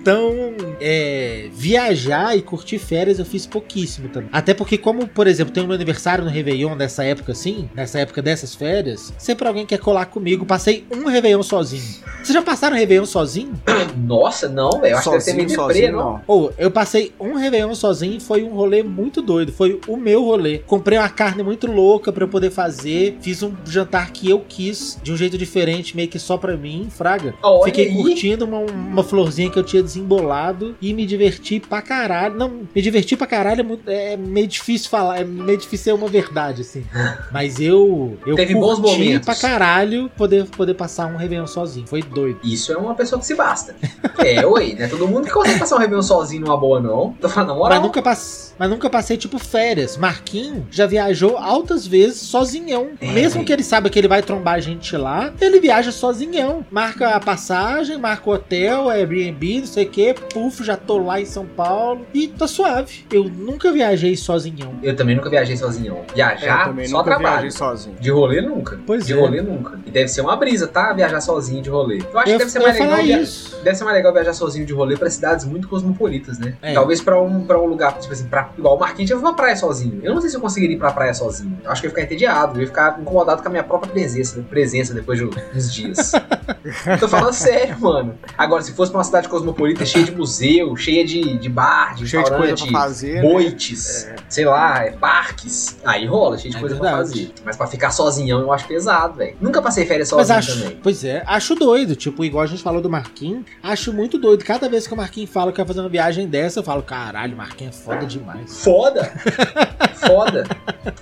Então, é, viajar e curtir férias eu fiz pouquíssimo também. Até porque, como, por exemplo, tem o meu aniversário no Réveillon dessa época assim, nessa época dessas férias, sempre alguém quer colar comigo. Passei um Réveillon sozinho. Vocês já passaram Réveillon sozinho? <coughs> Nossa, não, velho. Eu acho que deve ser meio Sozinho, deprê, sozinho, não. Ou, eu passei um Réveillon sozinho e foi um rolê muito doido. Foi o meu rolê. Comprei uma carne muito louca pra eu poder fazer. Fiz um jantar que eu quis, de um jeito diferente, meio que só pra mim, fraga. Olha Fiquei aí. curtindo uma, uma florzinha que eu tinha desembolado e me diverti pra caralho. Não, me diverti pra caralho é, muito- é meio difícil falar, é meio difícil ser uma verdade, assim. <laughs> Mas eu, eu Teve bons curti momentos. pra caralho poder, poder passar um Réveillon sozinho. Foi doido. Isso é uma pessoa que se basta. É, oi, né? Todo mundo que consegue passar um Réveillon sozinho numa boa, não. Tô falando na Mas moral. nunca, pass... Mas nunca passei, tipo, férias. Marquinho já viajou altas vezes sozinhão. É. Mesmo que ele saiba que ele vai trombar a gente lá, ele viaja sozinhão. Marca a passagem, marca o hotel, Airbnb, não sei sei o que, puf, já tô lá em São Paulo e tá suave. Eu nunca viajei sozinhão. Eu também nunca viajei sozinho. É, eu Viajar, também só nunca trabalho. viajei sozinho. De rolê nunca. Pois de é. rolê nunca. E deve ser uma brisa, tá? Viajar sozinho de rolê. Eu acho eu que deve ser eu mais legal. via- isso. Deve ser mais legal viajar sozinho de rolê pra cidades muito cosmopolitas, né? É. Talvez pra um, pra um lugar, tipo assim, pra, igual o Marquinhos já foi pra praia sozinho. Eu não sei se eu conseguiria ir pra praia sozinho. Eu acho que eu ia ficar entediado, eu ia ficar incomodado com a minha própria presença, presença depois de uns dias. <laughs> Tô falando sério, mano. Agora, se fosse pra uma cidade cosmopolita cheia de museu, cheia de, de bar, de Cheio de coisa pra fazer. né? boites, sei lá, é, parques. Aí rola, cheio de É coisa pra verdade. fazer. Mas pra ficar sozinhão eu acho pesado, velho. Nunca passei férias Mas sozinho acho, também. pois é, acho doido, tipo, igual a gente falou do Marquinhos, acho muito doido. Cada vez que o Marquinhos fala que vai fazer uma viagem dessa, eu falo, caralho, Marquinhos é foda demais. Foda! <laughs> Foda!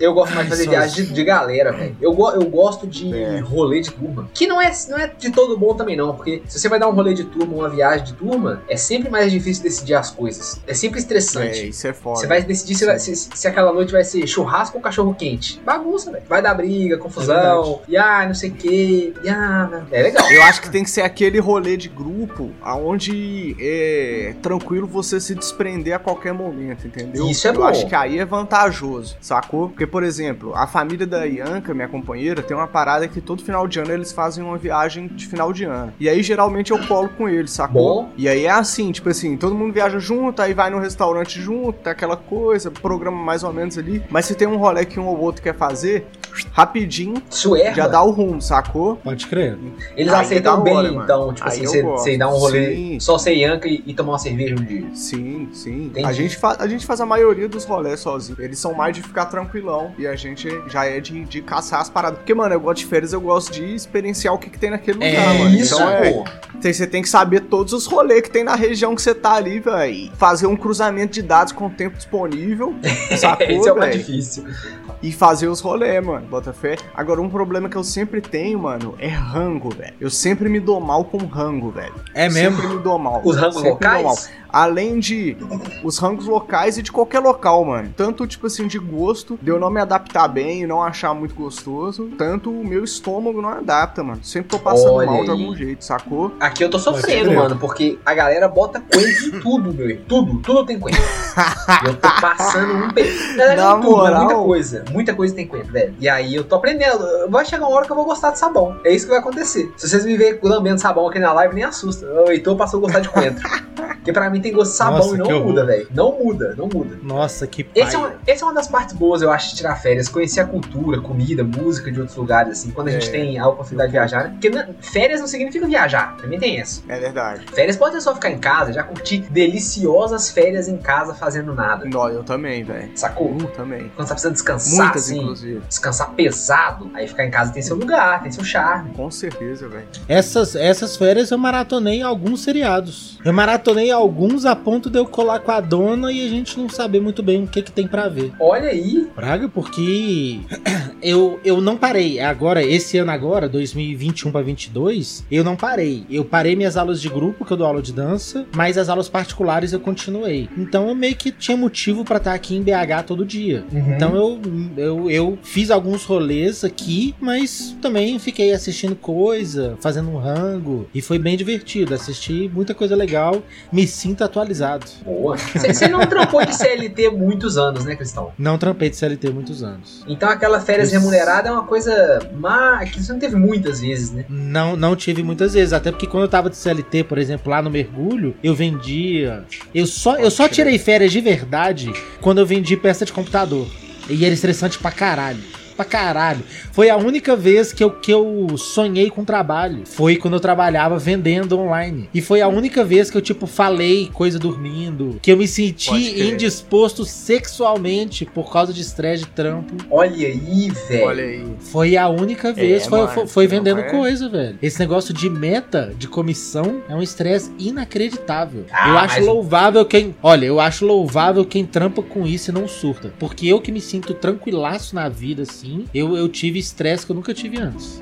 Eu gosto mais de fazer viagem de, de galera, velho. Eu, eu gosto de É. rolê de turma. Que não é, não é de todo bom também, não. Porque se você vai dar um rolê de turma, uma viagem de turma, é sempre mais difícil decidir as coisas. É sempre É, estressante. isso é foda. Você vai decidir se, vai- se- se aquela noite vai ser churrasco ou cachorro quente. Bagunça, velho. Vai dar briga, confusão. e ah, não sei o que. E ah, é legal. Eu acho que tem que ser aquele rolê de grupo aonde é tranquilo você se desprender a qualquer momento, entendeu? Isso é Eu bom. acho que aí é vantajoso, sacou? Porque, por exemplo, a família da Ianca, minha companheira, tem uma parada que todo final de ano eles fazem uma viagem de final de ano. E aí, geralmente, eu colo com eles, sacou? Bom. E aí é assim, tipo assim, todo mundo viaja junto, aí vai no restaurante junto, tá aquela coisa, programa mais ou menos ali. Mas se tem um rolê que um ou outro quer fazer, rapidinho, Suerva. já dá o rumo, sacou? Pode crer. Eles Aí aceitam é bem, hora, mano. então, tipo Aí assim, você- dá um rolê Sim. só você Ianca e, e tomar uma cerveja um dia. Sim, sim. Entendi. A gente, a gente faz a maioria dos rolês sozinho. Eles são mais de ficar tranquilão. E a gente já é de, de caçar as paradas. Porque, mano, eu gosto de férias, eu gosto de experienciar o que, que tem naquele É lugar, mano. isso, então é. pô. Você tem que saber todos os rolês que tem na região que você tá ali, velho. Fazer um cruzamento de dados com o tempo disponível. <laughs> Sacou, Esse é o mais velho? E fazer os rolês, mano. Bota fé. Agora, um problema que eu sempre tenho, mano, é rango, velho. Eu sempre me dou mal com rango, velho. É mesmo? Sempre me dou mal. Os rangos Sempre me dou mal. locais? Além de os rangos locais e de qualquer local, mano. Tanto, tipo assim, de gosto, de eu não me adaptar bem e não achar muito gostoso. Tanto o meu estômago não adapta, mano. Sempre tô passando Olha mal de aí. algum jeito, sacou? Aqui eu tô sofrendo, mano, porque a galera bota coentro em tudo, meu. irmão. Tudo, tudo tem coentro. E <laughs> eu tô passando um pe... Na verdade, Na não tudo, mas moral. muita coisa. Muita coisa tem coentro, velho. E aí eu tô aprendendo. Vai chegar uma hora que eu vou gostar de sabão. É isso que vai acontecer. Se vocês me verem lambendo sabão aqui na live, nem assusta. O Heitor passou a gostar de coentro. <laughs> Porque pra mim tem gosto de sabão Nossa, e não muda, velho. Não muda, não muda. Nossa, que Esse é, pai. uma, essa é uma das partes boas, eu acho, de tirar férias. Conhecer a cultura, comida, música de outros lugares, assim, quando a gente É. tem a oportunidade de viajar. né? Porque férias não significa viajar, também tem essa. É verdade. Férias pode ser só ficar em casa, já curtir deliciosas férias em casa fazendo nada. Nó, eu também, velho. Sacou? Uh, também. Quando você precisa descansar, Muitas, assim, inclusive. descansar pesado, aí ficar em casa tem seu lugar, tem seu charme. Com certeza, velho. Essas, essas férias eu maratonei alguns seriados. Eu maratonei alguns a ponto de eu colar com a dona e a gente não saber muito bem o que, que tem pra ver. Olha aí, Praga, porque <clears throat> eu, eu não parei. Agora, esse ano agora, 2021 para 22, eu não parei. Eu parei minhas aulas de grupo, que eu dou aula de dança, mas as aulas particulares eu continuei. Então eu meio que tinha motivo pra estar aqui em BH todo dia. Então eu, eu, eu fiz alguns rolês aqui, mas também fiquei assistindo coisa, fazendo um rango. E foi bem divertido. Assisti muita coisa legal. Me sinto atualizado. boa. Você não trampou de CLT muitos anos, né, Cristão? Não trampei de CLT muitos anos. Então aquela férias Isso. remunerada é uma coisa má, que você não teve muitas vezes, né? Não, não tive muitas vezes, até porque quando eu tava de CLT, por exemplo, lá no mergulho, eu vendia. Eu só, eu só tirei férias de verdade quando eu vendi peça de computador. E era estressante pra caralho. Pra caralho. Foi a única vez que eu, que eu sonhei com trabalho. Foi quando eu trabalhava vendendo online. E foi a única vez que eu, tipo, falei coisa dormindo. Que eu me senti indisposto sexualmente por causa de estresse de trampo. Olha aí, velho. Olha aí. Foi a única vez, foi, mano, foi, foi não vendendo é? coisa, velho. Esse negócio de meta, de comissão, é um estresse inacreditável. Ah, eu acho mas- louvável quem. Olha, eu acho louvável quem trampa com isso e não surta. Porque eu que me sinto tranquilaço na vida, assim. Assim, eu, eu tive estresse que eu nunca tive antes.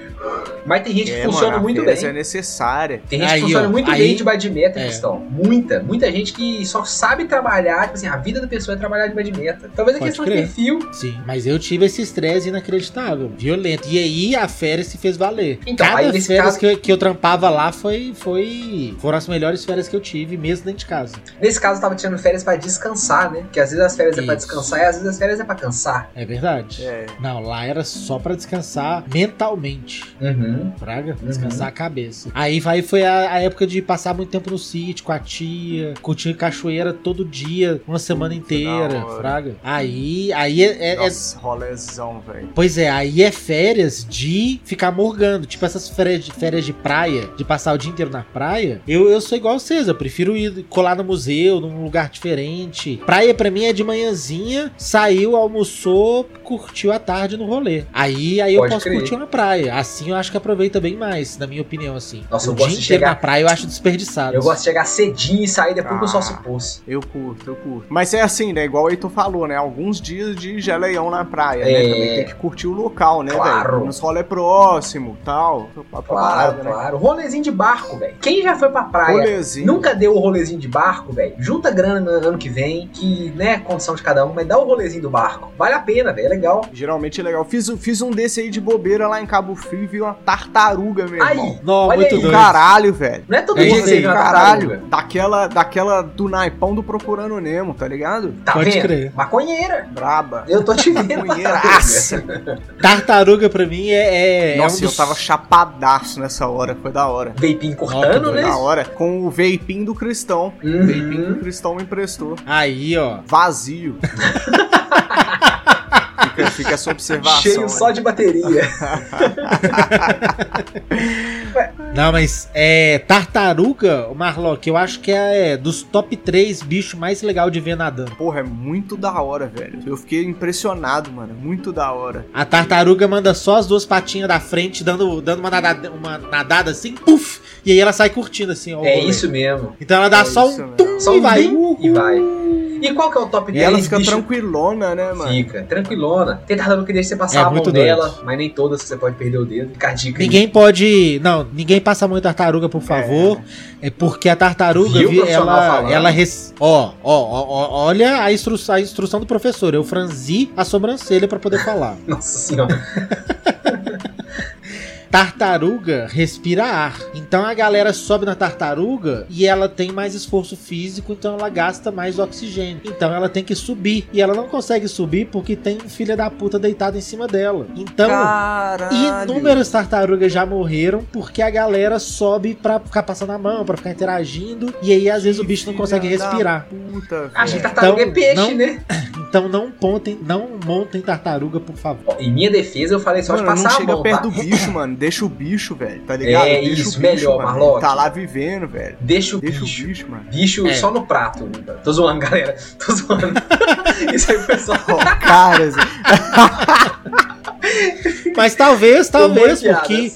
Mas tem gente que É, funciona mano, a muito férias bem. é necessária. Tem gente Aí, que funciona ó, muito aí- bem de badmeta, é. questão. Muita, muita gente que só sabe trabalhar, tipo assim, a vida da pessoa é trabalhar de badmeta. Talvez é Pode questão crer. de perfil. Sim, mas eu tive esse estresse inacreditável, violento. E aí a férias se fez valer. Então, Cada aí nesse férias caso- que, eu, que eu trampava lá foi, foi. Foram as melhores férias que eu tive, mesmo dentro de casa. Nesse caso, eu tava tirando férias pra descansar, né? Porque às vezes as férias é pra Isso. descansar e às vezes as férias é pra cansar. É verdade. É. Não, lá era só pra descansar mentalmente. Uhum. Praga? Descansar a cabeça. Aí foi a, a época de passar muito tempo no sítio com a tia, curtir cachoeira todo dia, uma semana inteira. Fraga. Aí, aí é, é- é- Nossa, rolezão, velho. Pois é, aí é férias de ficar morgando. Tipo essas férias de, férias de praia, de passar o dia inteiro na praia. Eu, eu sou igual vocês, eu prefiro ir colar no museu, num lugar diferente. Praia pra mim é de manhãzinha, saiu, almoçou, curtiu a tarde no rolê. Aí, aí eu posso crer. curtir uma praia. Assim eu acho que aproveita bem mais, na minha opinião, assim. Nossa, o eu dia gosto de chegar- na praia eu acho desperdiçado. Eu gosto de chegar cedinho e sair depois que o sol Ah. se pôs. Eu curto, eu curto. Mas é assim, né? Igual o Heitor falou, né? Alguns dias de geleião na praia, É. né? Também tem que curtir o local, né, Claro. velho? Nos rolê próximo tal. Pra Claro, parada, né? claro. Rolezinho de barco, velho. Quem já foi pra praia? Rolezinho. Nunca deu o rolezinho de barco, velho. Junta grana no ano que vem, que, né, condição de cada um, mas dá o rolezinho do barco. Vale a pena, velho. É legal. Geralmente é legal. Fiz, fiz um desse aí de bobeira lá em Cabo Frio e vi uma tartaruga, meu Aí, irmão. Não, Olha muito aí, Do doido. caralho, velho. não é todo É isso que Caralho, daquela, daquela do naipão do Procurando Nemo, tá ligado? Tá Pode vendo? crer. Maconheira. Braba. Eu tô te vendo. Maconheiraça. Tartaruga pra mim é. é, é Nossa, um dos... eu tava chapadaço nessa hora, foi da hora. Vaping cortando, né? Foi da hora. Com o vaping do Cristão. Uhum. O vaping que o Cristão me emprestou. Aí, ó. Vazio. <laughs> fica, fica essa observação. Cheio só de bateria. <laughs> Não, mas é tartaruga, o Marlock, eu acho que é dos top 3 bichos mais legal de ver nadando. Porra, é muito da hora, velho. Eu fiquei impressionado, mano. Muito da hora. A tartaruga manda só as duas patinhas da frente, dando, dando uma, nadada, uma nadada assim, puf! E aí ela sai curtindo assim, ó. É isso mesmo. Então ela dá É só um mesmo. tum Só e um vai. bim e vai. E qual que é o top E 10 ela fica bicho? tranquilona, né, mano? Fica, tranquilona. Tem tartaruga que deixa você passar É a mão doido. nela, mas nem todas você pode perder o dedo. Fica a dica aí. Ninguém pode. Não, ninguém passa a mão em tartaruga, por favor. É, porque a tartaruga, Viu, vi- ela. falando? ela res... ó, ó, ó, ó, olha a, instru... a instrução do professor. Eu franzi a sobrancelha pra poder falar. <laughs> Nossa senhora. <laughs> tartaruga respira ar. Então a galera sobe na tartaruga e ela tem mais esforço físico, então ela gasta mais oxigênio. Então ela tem que subir. E ela não consegue subir porque tem um filho da puta deitado em cima dela. Então. Caralho. Inúmeras tartarugas já morreram porque a galera sobe pra ficar passando a mão, pra ficar interagindo, e aí às vezes o bicho não consegue respirar. Puta, Achei que tartaruga Então, é peixe, não- né? <coughs> Então não pontem, não montem tartaruga, por favor. Em minha defesa, eu falei só Mano, de não passar a chega mão, perto tá? do bicho, mano. <laughs> Deixa o bicho, velho. Tá ligado? É Deixa isso, bicho, melhor. Marlock. Tá lá vivendo, velho. Deixa o Deixa bicho. o bicho, mano. Bicho É. só no prato. Tô zoando, galera. Tô zoando. <laughs> Isso aí só. Ó, caras. Mas talvez, talvez, porque.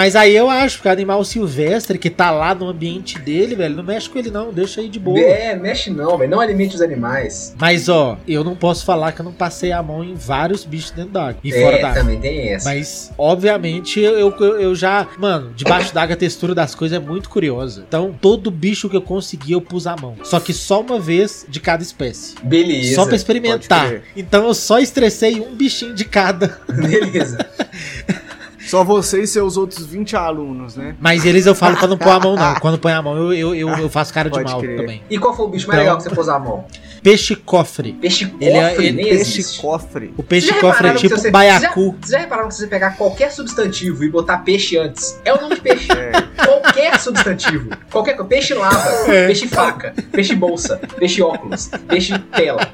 Mas aí eu acho que o animal silvestre que tá lá no ambiente dele, velho, não mexe com ele não, deixa aí de boa. É, mexe não, velho. Não alimente os animais. Mas ó, eu não posso falar que eu não passei a mão em vários bichos dentro d'água e é, fora d'água. também tem essa. Mas, obviamente, eu, eu, eu já. Mano, debaixo d'água a textura das coisas é muito curiosa. Então, todo bicho que eu consegui, eu pus a mão. Só que só uma vez de cada espécie. Beleza. só pra experimentar. Então, eu só estressei um bichinho de cada. <laughs> Beleza. <laughs> Só você e seus outros 20 alunos, né? Mas eles eu falo pra não pôr a mão, não. Quando põe a mão, eu, eu, eu, eu faço cara de Pode mal crer. também. E qual foi o bicho mais Então- legal que você pôs a mão? Peixe cofre. Peixe cofre, Ele é- ele- nem Peixe existe. cofre. O peixe Vocês já cofre é tipo você- baiacu. Vocês já repararam que se você pegar qualquer substantivo e botar peixe antes, é o nome de peixe. <laughs> É. Qualquer substantivo. Qualquer coisa. Peixe lava, <laughs> É. peixe faca, peixe bolsa, peixe óculos, peixe tela.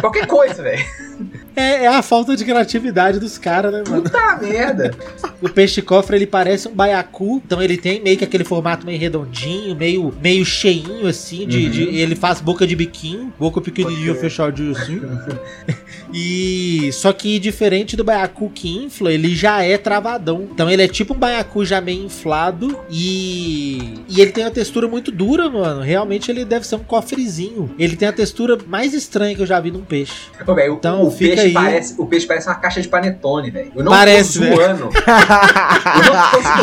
Qualquer coisa, velho. É, é a falta de criatividade dos caras, né, mano? Puta merda. O peixe cofre ele parece um baiacu, então ele tem meio que aquele formato meio redondinho, meio, meio cheinho assim, de, Uhum. de- ele faz boca de biquinho, boca pequenininha, Pode crer. fechadinha <laughs> assim. e só que diferente do baiacu que infla, ele já é travadão. Então ele é tipo um baiacu já meio inflado e e ele tem uma textura muito dura, mano. Realmente ele deve ser um cofrezinho. Ele tem a textura mais estranha que eu já vi num peixe. Ô, velho, Então, o fica peixe aí. Parece, o peixe parece uma caixa de panetone, velho. Eu não Parece, tô <laughs> zoando.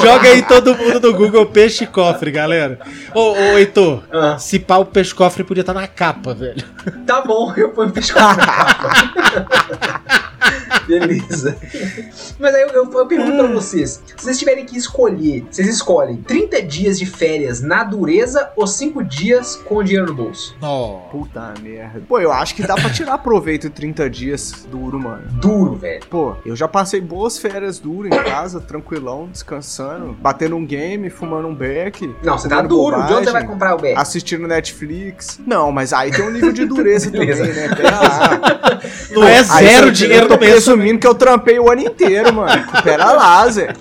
Joga aí todo mundo no Google peixe cofre, galera. Ô, ô Heitor, Ah, se pau o peixe cofre podia estar na capa, velho. Tá bom, eu ponho o peixe cofre na capa. <laughs> Beleza. Mas aí eu, eu, eu pergunto pra vocês: se vocês tiverem que escolher, vocês escolhem 30 dias de férias na dureza ou 5 dias com o dinheiro no bolso? Ó. Puta merda. Pô, eu acho que dá pra tirar proveito em 30 dias duro, mano. Duro, velho. Pô, eu já passei boas férias duro em casa, tranquilão, descansando, batendo um game, fumando um beck. Não, você tá duro. De onde você bobagem, vai comprar o beck? Assistindo Netflix. Não, mas aí tem um nível de <laughs> dureza também, né? Pera lá. Não é Aí zero dinheiro eu tô no mês. presumindo que eu trampei o ano inteiro, mano. Pera lá, Zé.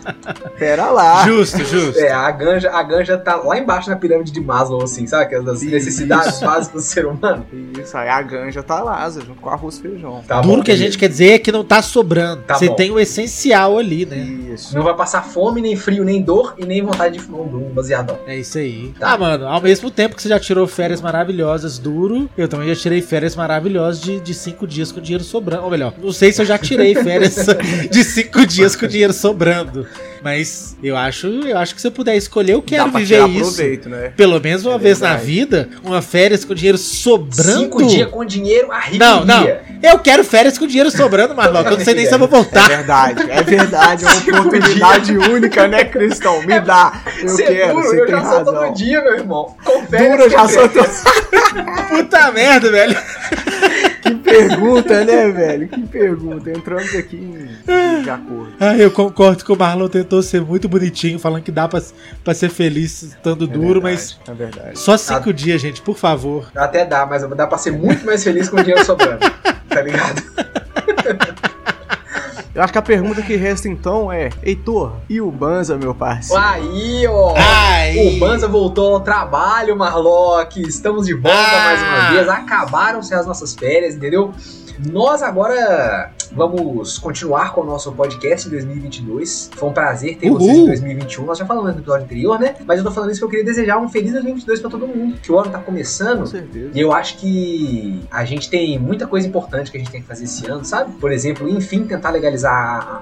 Pera lá. Justo, justo. É, a ganja, a ganja tá lá embaixo na pirâmide de Maslow, assim, sabe? Aquelas Isso. necessidades básicas do ser humano. Isso, aí a ganja tá lá, Zé, junto com arroz e feijão. Tá Duro bom, que a gente quer dizer é que não tá sobrando. Tá Você bom. tem o essencial ali, né? Isso. Não vai passar fome, nem frio, nem dor e nem vontade de fumar um baseadão. É isso aí. Tá. Ah, mano, ao mesmo tempo que você já tirou férias maravilhosas duro, eu também já tirei férias maravilhosas de, de cinco dias com dinheiro sobrando. Ou melhor, não sei se eu já tirei férias <laughs> de cinco dias com dinheiro sobrando. Mas eu acho, eu acho que se eu puder escolher, eu quero Dá pra viver tirar isso. proveito, né? Pelo menos uma É vez na vida, uma férias com dinheiro sobrando. Cinco dias com dinheiro, a riquia. Não, não. Eu quero férias com dinheiro sobrando, Marlock. Eu não sei nem se eu vou É voltar. verdade, é verdade. É uma <laughs> Cinco oportunidade única, né, Cristão? Me dá. Eu quero, é duro, você eu tem já sou todo razão. dia, meu irmão. Duro, eu já sou todo... <laughs> Puta merda, velho. Que pergunta, né, velho? Que pergunta. Entramos aqui em... de acordo. Ah, eu concordo que o Marlon tentou ser muito bonitinho, falando que dá pra, pra ser feliz estando É duro, verdade, É verdade. mas só cinco dias, gente, por favor. Até dá, mas dá pra ser muito mais feliz com o dinheiro sobrando. Tá ligado? <laughs> Eu acho que a pergunta que resta então é: Heitor, e o Banza, meu parceiro? Aí, ó. Ai. O Banza voltou ao trabalho, Marlock. Estamos de volta Ah. mais uma vez. Acabaram-se as nossas férias, entendeu? Nós agora vamos continuar com o nosso podcast em 2022. Foi um prazer ter Uhul. vocês em 2021. Nós já falamos no episódio anterior, né? Mas eu tô falando isso porque eu queria desejar um feliz 2022 pra todo mundo. Que o ano tá começando. Com certeza. E eu acho que a gente tem muita coisa importante que a gente tem que fazer esse ano, sabe? Por exemplo, enfim, tentar legalizar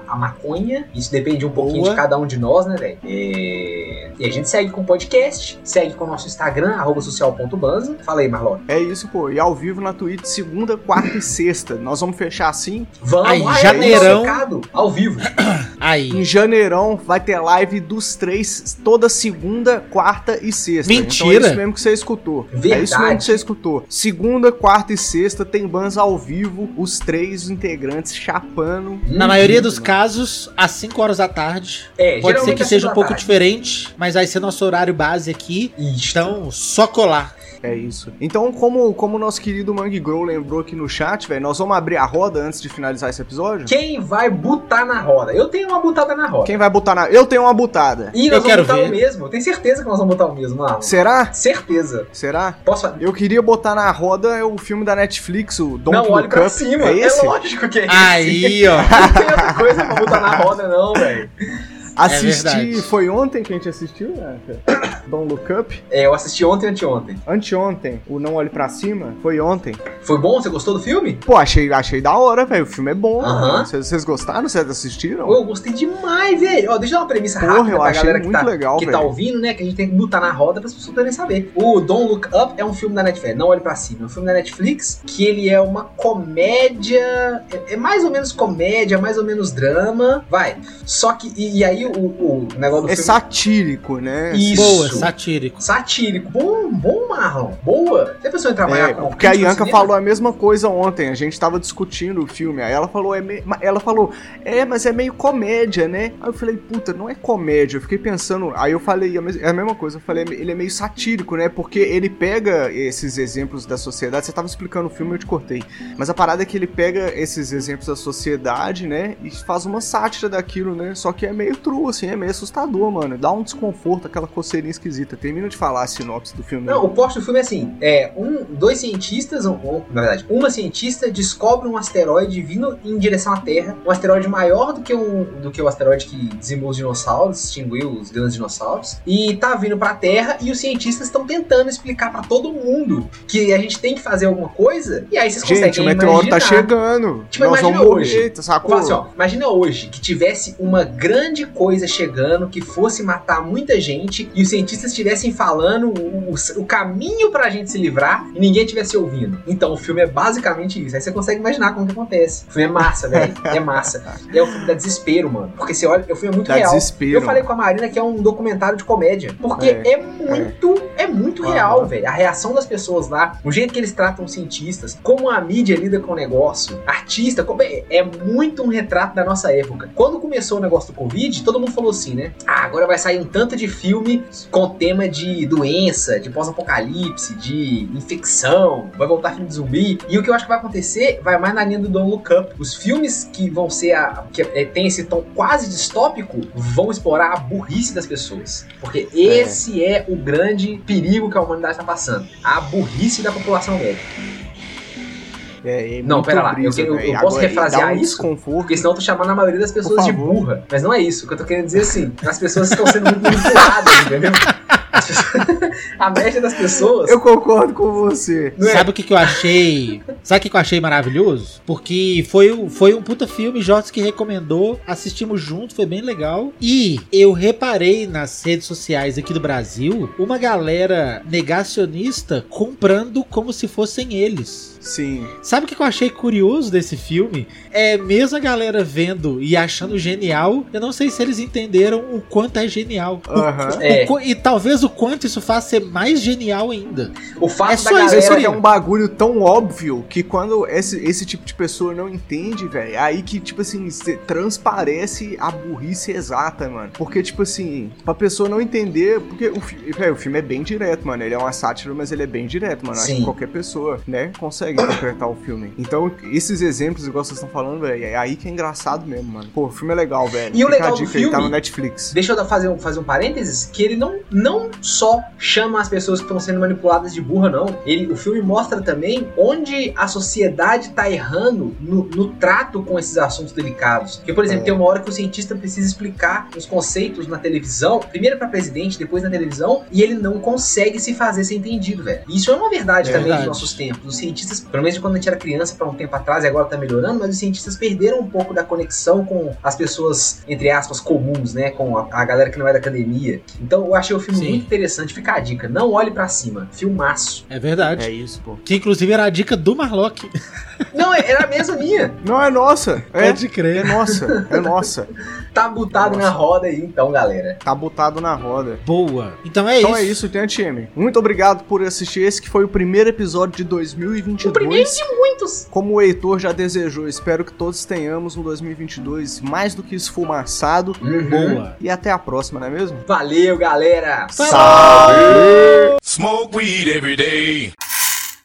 a, a maconha. Isso depende um pouquinho Boa. de cada um de nós, né, velho? É, E a gente segue com o podcast, segue com o nosso Instagram, arroba social.banza. Fala aí, Marlon. É isso, pô. E ao vivo na Twitch, segunda, quarta e sexta. Nós vamos fechar assim. Vamos, Aí, ah, é, janeirão. ao vivo. <coughs> Aí. Em janeirão vai ter live dos três, toda segunda, quarta e sexta. Então Mentira. é isso mesmo que você escutou. É isso Verdade. mesmo que você escutou. Segunda, quarta e sexta tem bands ao vivo, os três integrantes chapando. Na maioria dos casos, às 5 horas da tarde. É, Pode ser que seja um pouco tarde. diferente, mas vai ser nosso horário base aqui. Isso. Então, só colar. É isso. Então, como como o nosso querido Mangue Grow lembrou aqui no chat, velho, nós vamos abrir a roda antes de finalizar esse episódio? Quem vai botar na roda? Eu tenho uma botada na roda. Quem vai botar na. Eu tenho uma butada. E Eu nós vamos quero botar ver. o mesmo. Eu tenho certeza que nós vamos botar o mesmo, Marlon. Será? Certeza. Será? Posso? Eu queria botar na roda é o filme da Netflix, o Don't Não, olhe pra cima. É esse? lógico que é esse. Aí, ó. <laughs> Não tem outra coisa pra botar na roda, não, velho. Assisti, verdade. foi ontem que a gente assistiu, né? Don't Look Up. É, eu assisti ontem e anteontem. Anteontem, o Não Olhe Pra Cima, foi ontem. Foi bom? Você gostou do filme? Pô, achei, achei da hora, velho. O filme é bom. Vocês vocês gostaram? Vocês assistiram? Pô, eu gostei demais, velho. Ó, deixa eu dar uma premissa Porra, rápida eu pra achei galera que, muito tá, legal, que tá velho. ouvindo, né? Que a gente tem que botar na roda para as pessoas poderem saber. O Don't Look Up é um filme da Netflix, não olhe pra cima. É um filme da Netflix que ele é uma comédia. É, é mais ou menos comédia, mais ou menos drama. Vai. Só que. E, e aí o, o negócio do É filme. satírico, né? Isso. Boa, satírico. Satírico. Bom, bom, Marlon. Boa. Se a pessoa trabalhar É, com porque a cinema, falou a mesma coisa ontem, a gente tava discutindo o filme, aí ela falou, é me- ela falou, é, mas é meio comédia, né? Aí eu falei, puta, não é comédia, eu fiquei pensando, aí eu falei, é a mesma coisa, eu falei, ele é meio satírico, né? Porque ele pega esses exemplos da sociedade, você tava explicando o filme, eu te cortei, mas a parada é que ele pega esses exemplos da sociedade, né, e faz uma sátira daquilo, né? Só que é meio cru, assim, é meio assustador, mano. Dá um desconforto, aquela coceirinha esquisita. Termina de falar a sinopse do filme. Não, o poste do filme é assim: é um, dois cientistas, ou, ou, na verdade, uma cientista descobre um asteroide vindo em direção à Terra, um asteroide maior do que, um, do que o asteroide que dizimou os dinossauros, extinguiu os grandes dinossauros, e tá vindo pra Terra e os cientistas estão tentando explicar para todo mundo que a gente tem que fazer alguma coisa, e aí vocês Gente, conseguem o meteoro tá chegando. Tipo, Nós imagina vamos hoje. morrer, tá, sacou? Assim, ó, imagina hoje que tivesse uma grande coisa chegando que fosse matar muita gente e os cientistas estivessem falando o, o, o caminho pra gente se livrar e ninguém estivesse ouvindo. Então o filme é basicamente isso. Aí você consegue imaginar como que acontece. O filme é massa, velho. É massa. E é um filme da desespero, mano. Porque você olha, o filme é muito Dá real. desespero. Eu falei com a Marina que é um documentário de comédia. Porque É, é, muito, é, muito Aham. real, velho. A reação das pessoas lá, o jeito que eles tratam os cientistas, como a mídia lida com o negócio, artista, como é, é muito um retrato da nossa época. Quando começou o negócio do Covid, todo mundo falou assim, né? Ah, agora vai sair um tanto de filme com tema de doença, de pós-apocalipse, de infecção, vai voltar filme de zumbi. E o que eu acho que vai acontecer vai mais na linha do Don't Look Up. Os filmes que vão ser a. que é, tem esse tom quase distópico vão explorar a burrice das pessoas. Porque esse é, o grande perigo que a humanidade está passando. A burrice da população média. É, é Não, muito pera lá, brisa, eu- eu- eu posso Agora, refrasear um isso? desconforto. Porque senão eu tô chamando a maioria das pessoas de burra. Mas não é isso. O que eu tô querendo dizer assim, as pessoas estão sendo muito manipuladas, entendeu? <laughs> A média das pessoas. Eu concordo com você. É? Sabe o que, que eu achei? Sabe o que, que eu achei maravilhoso? Porque foi, um- foi um puta filme, Jorge que recomendou, assistimos junto, foi bem legal. E eu reparei nas redes sociais aqui do Brasil uma galera negacionista comprando como se fossem eles. Sim. Sabe o que eu achei curioso desse filme? É mesmo a galera vendo e achando genial, eu não sei se eles entenderam o quanto é genial. O- Aham. o É. e talvez o quanto isso faça ser mais genial ainda. O fato É da só isso, galera. Isso aí. é um bagulho tão óbvio que quando esse, esse tipo de pessoa não entende, velho, aí que, tipo assim, transparece a burrice exata, mano. Porque, tipo assim, pra pessoa não entender, porque o, fi- véi, o filme é bem direto, mano. Ele é uma sátira, mas ele é bem direto, mano. Acho Sim. que qualquer pessoa, né, consegue interpretar o filme. Então, esses exemplos, igual vocês estão falando, velho, é aí que é engraçado mesmo, mano. Pô, o filme é legal, velho. E o Fica legal a do dica aí, tá filme- no Netflix. Deixa eu fazer um, fazer um parênteses, que ele não, não só chama as pessoas que estão sendo manipuladas de burra, não. Ele, o filme mostra também onde a sociedade tá errando no, no trato com esses assuntos delicados. Porque, por exemplo, É. tem uma hora que o cientista precisa explicar os conceitos na televisão, primeiro pra presidente, depois na televisão, e ele não consegue se fazer ser entendido, velho. Isso é uma verdade É também verdade. dos nossos tempos. Os cientistas, pelo menos de quando a gente era criança, pra um tempo atrás, e agora tá melhorando, mas os cientistas perderam um pouco da conexão com as pessoas, entre aspas, comuns, né? Com a, a galera que não é da academia. Então eu achei o filme Sim. muito interessante. Fica a dica, não olhe pra cima. Filmaço. É verdade. É isso, pô. Que inclusive era a dica do Marlock. Não, é- era a mesma minha. Não, é nossa. É, Pode é crer. nossa. É nossa. <laughs> Tá botado Nossa. na roda aí, então, galera. Tá botado na roda. Boa. Então é Então isso. é isso, tem time. Muito obrigado por assistir esse que foi o primeiro episódio de 2022. O primeiro de muitos. Como o Heitor já desejou, espero que todos tenhamos um 2022 mais do que esfumaçado. Boa. E até a próxima, não é mesmo? Valeu, galera. Salve! Smoke weed every day.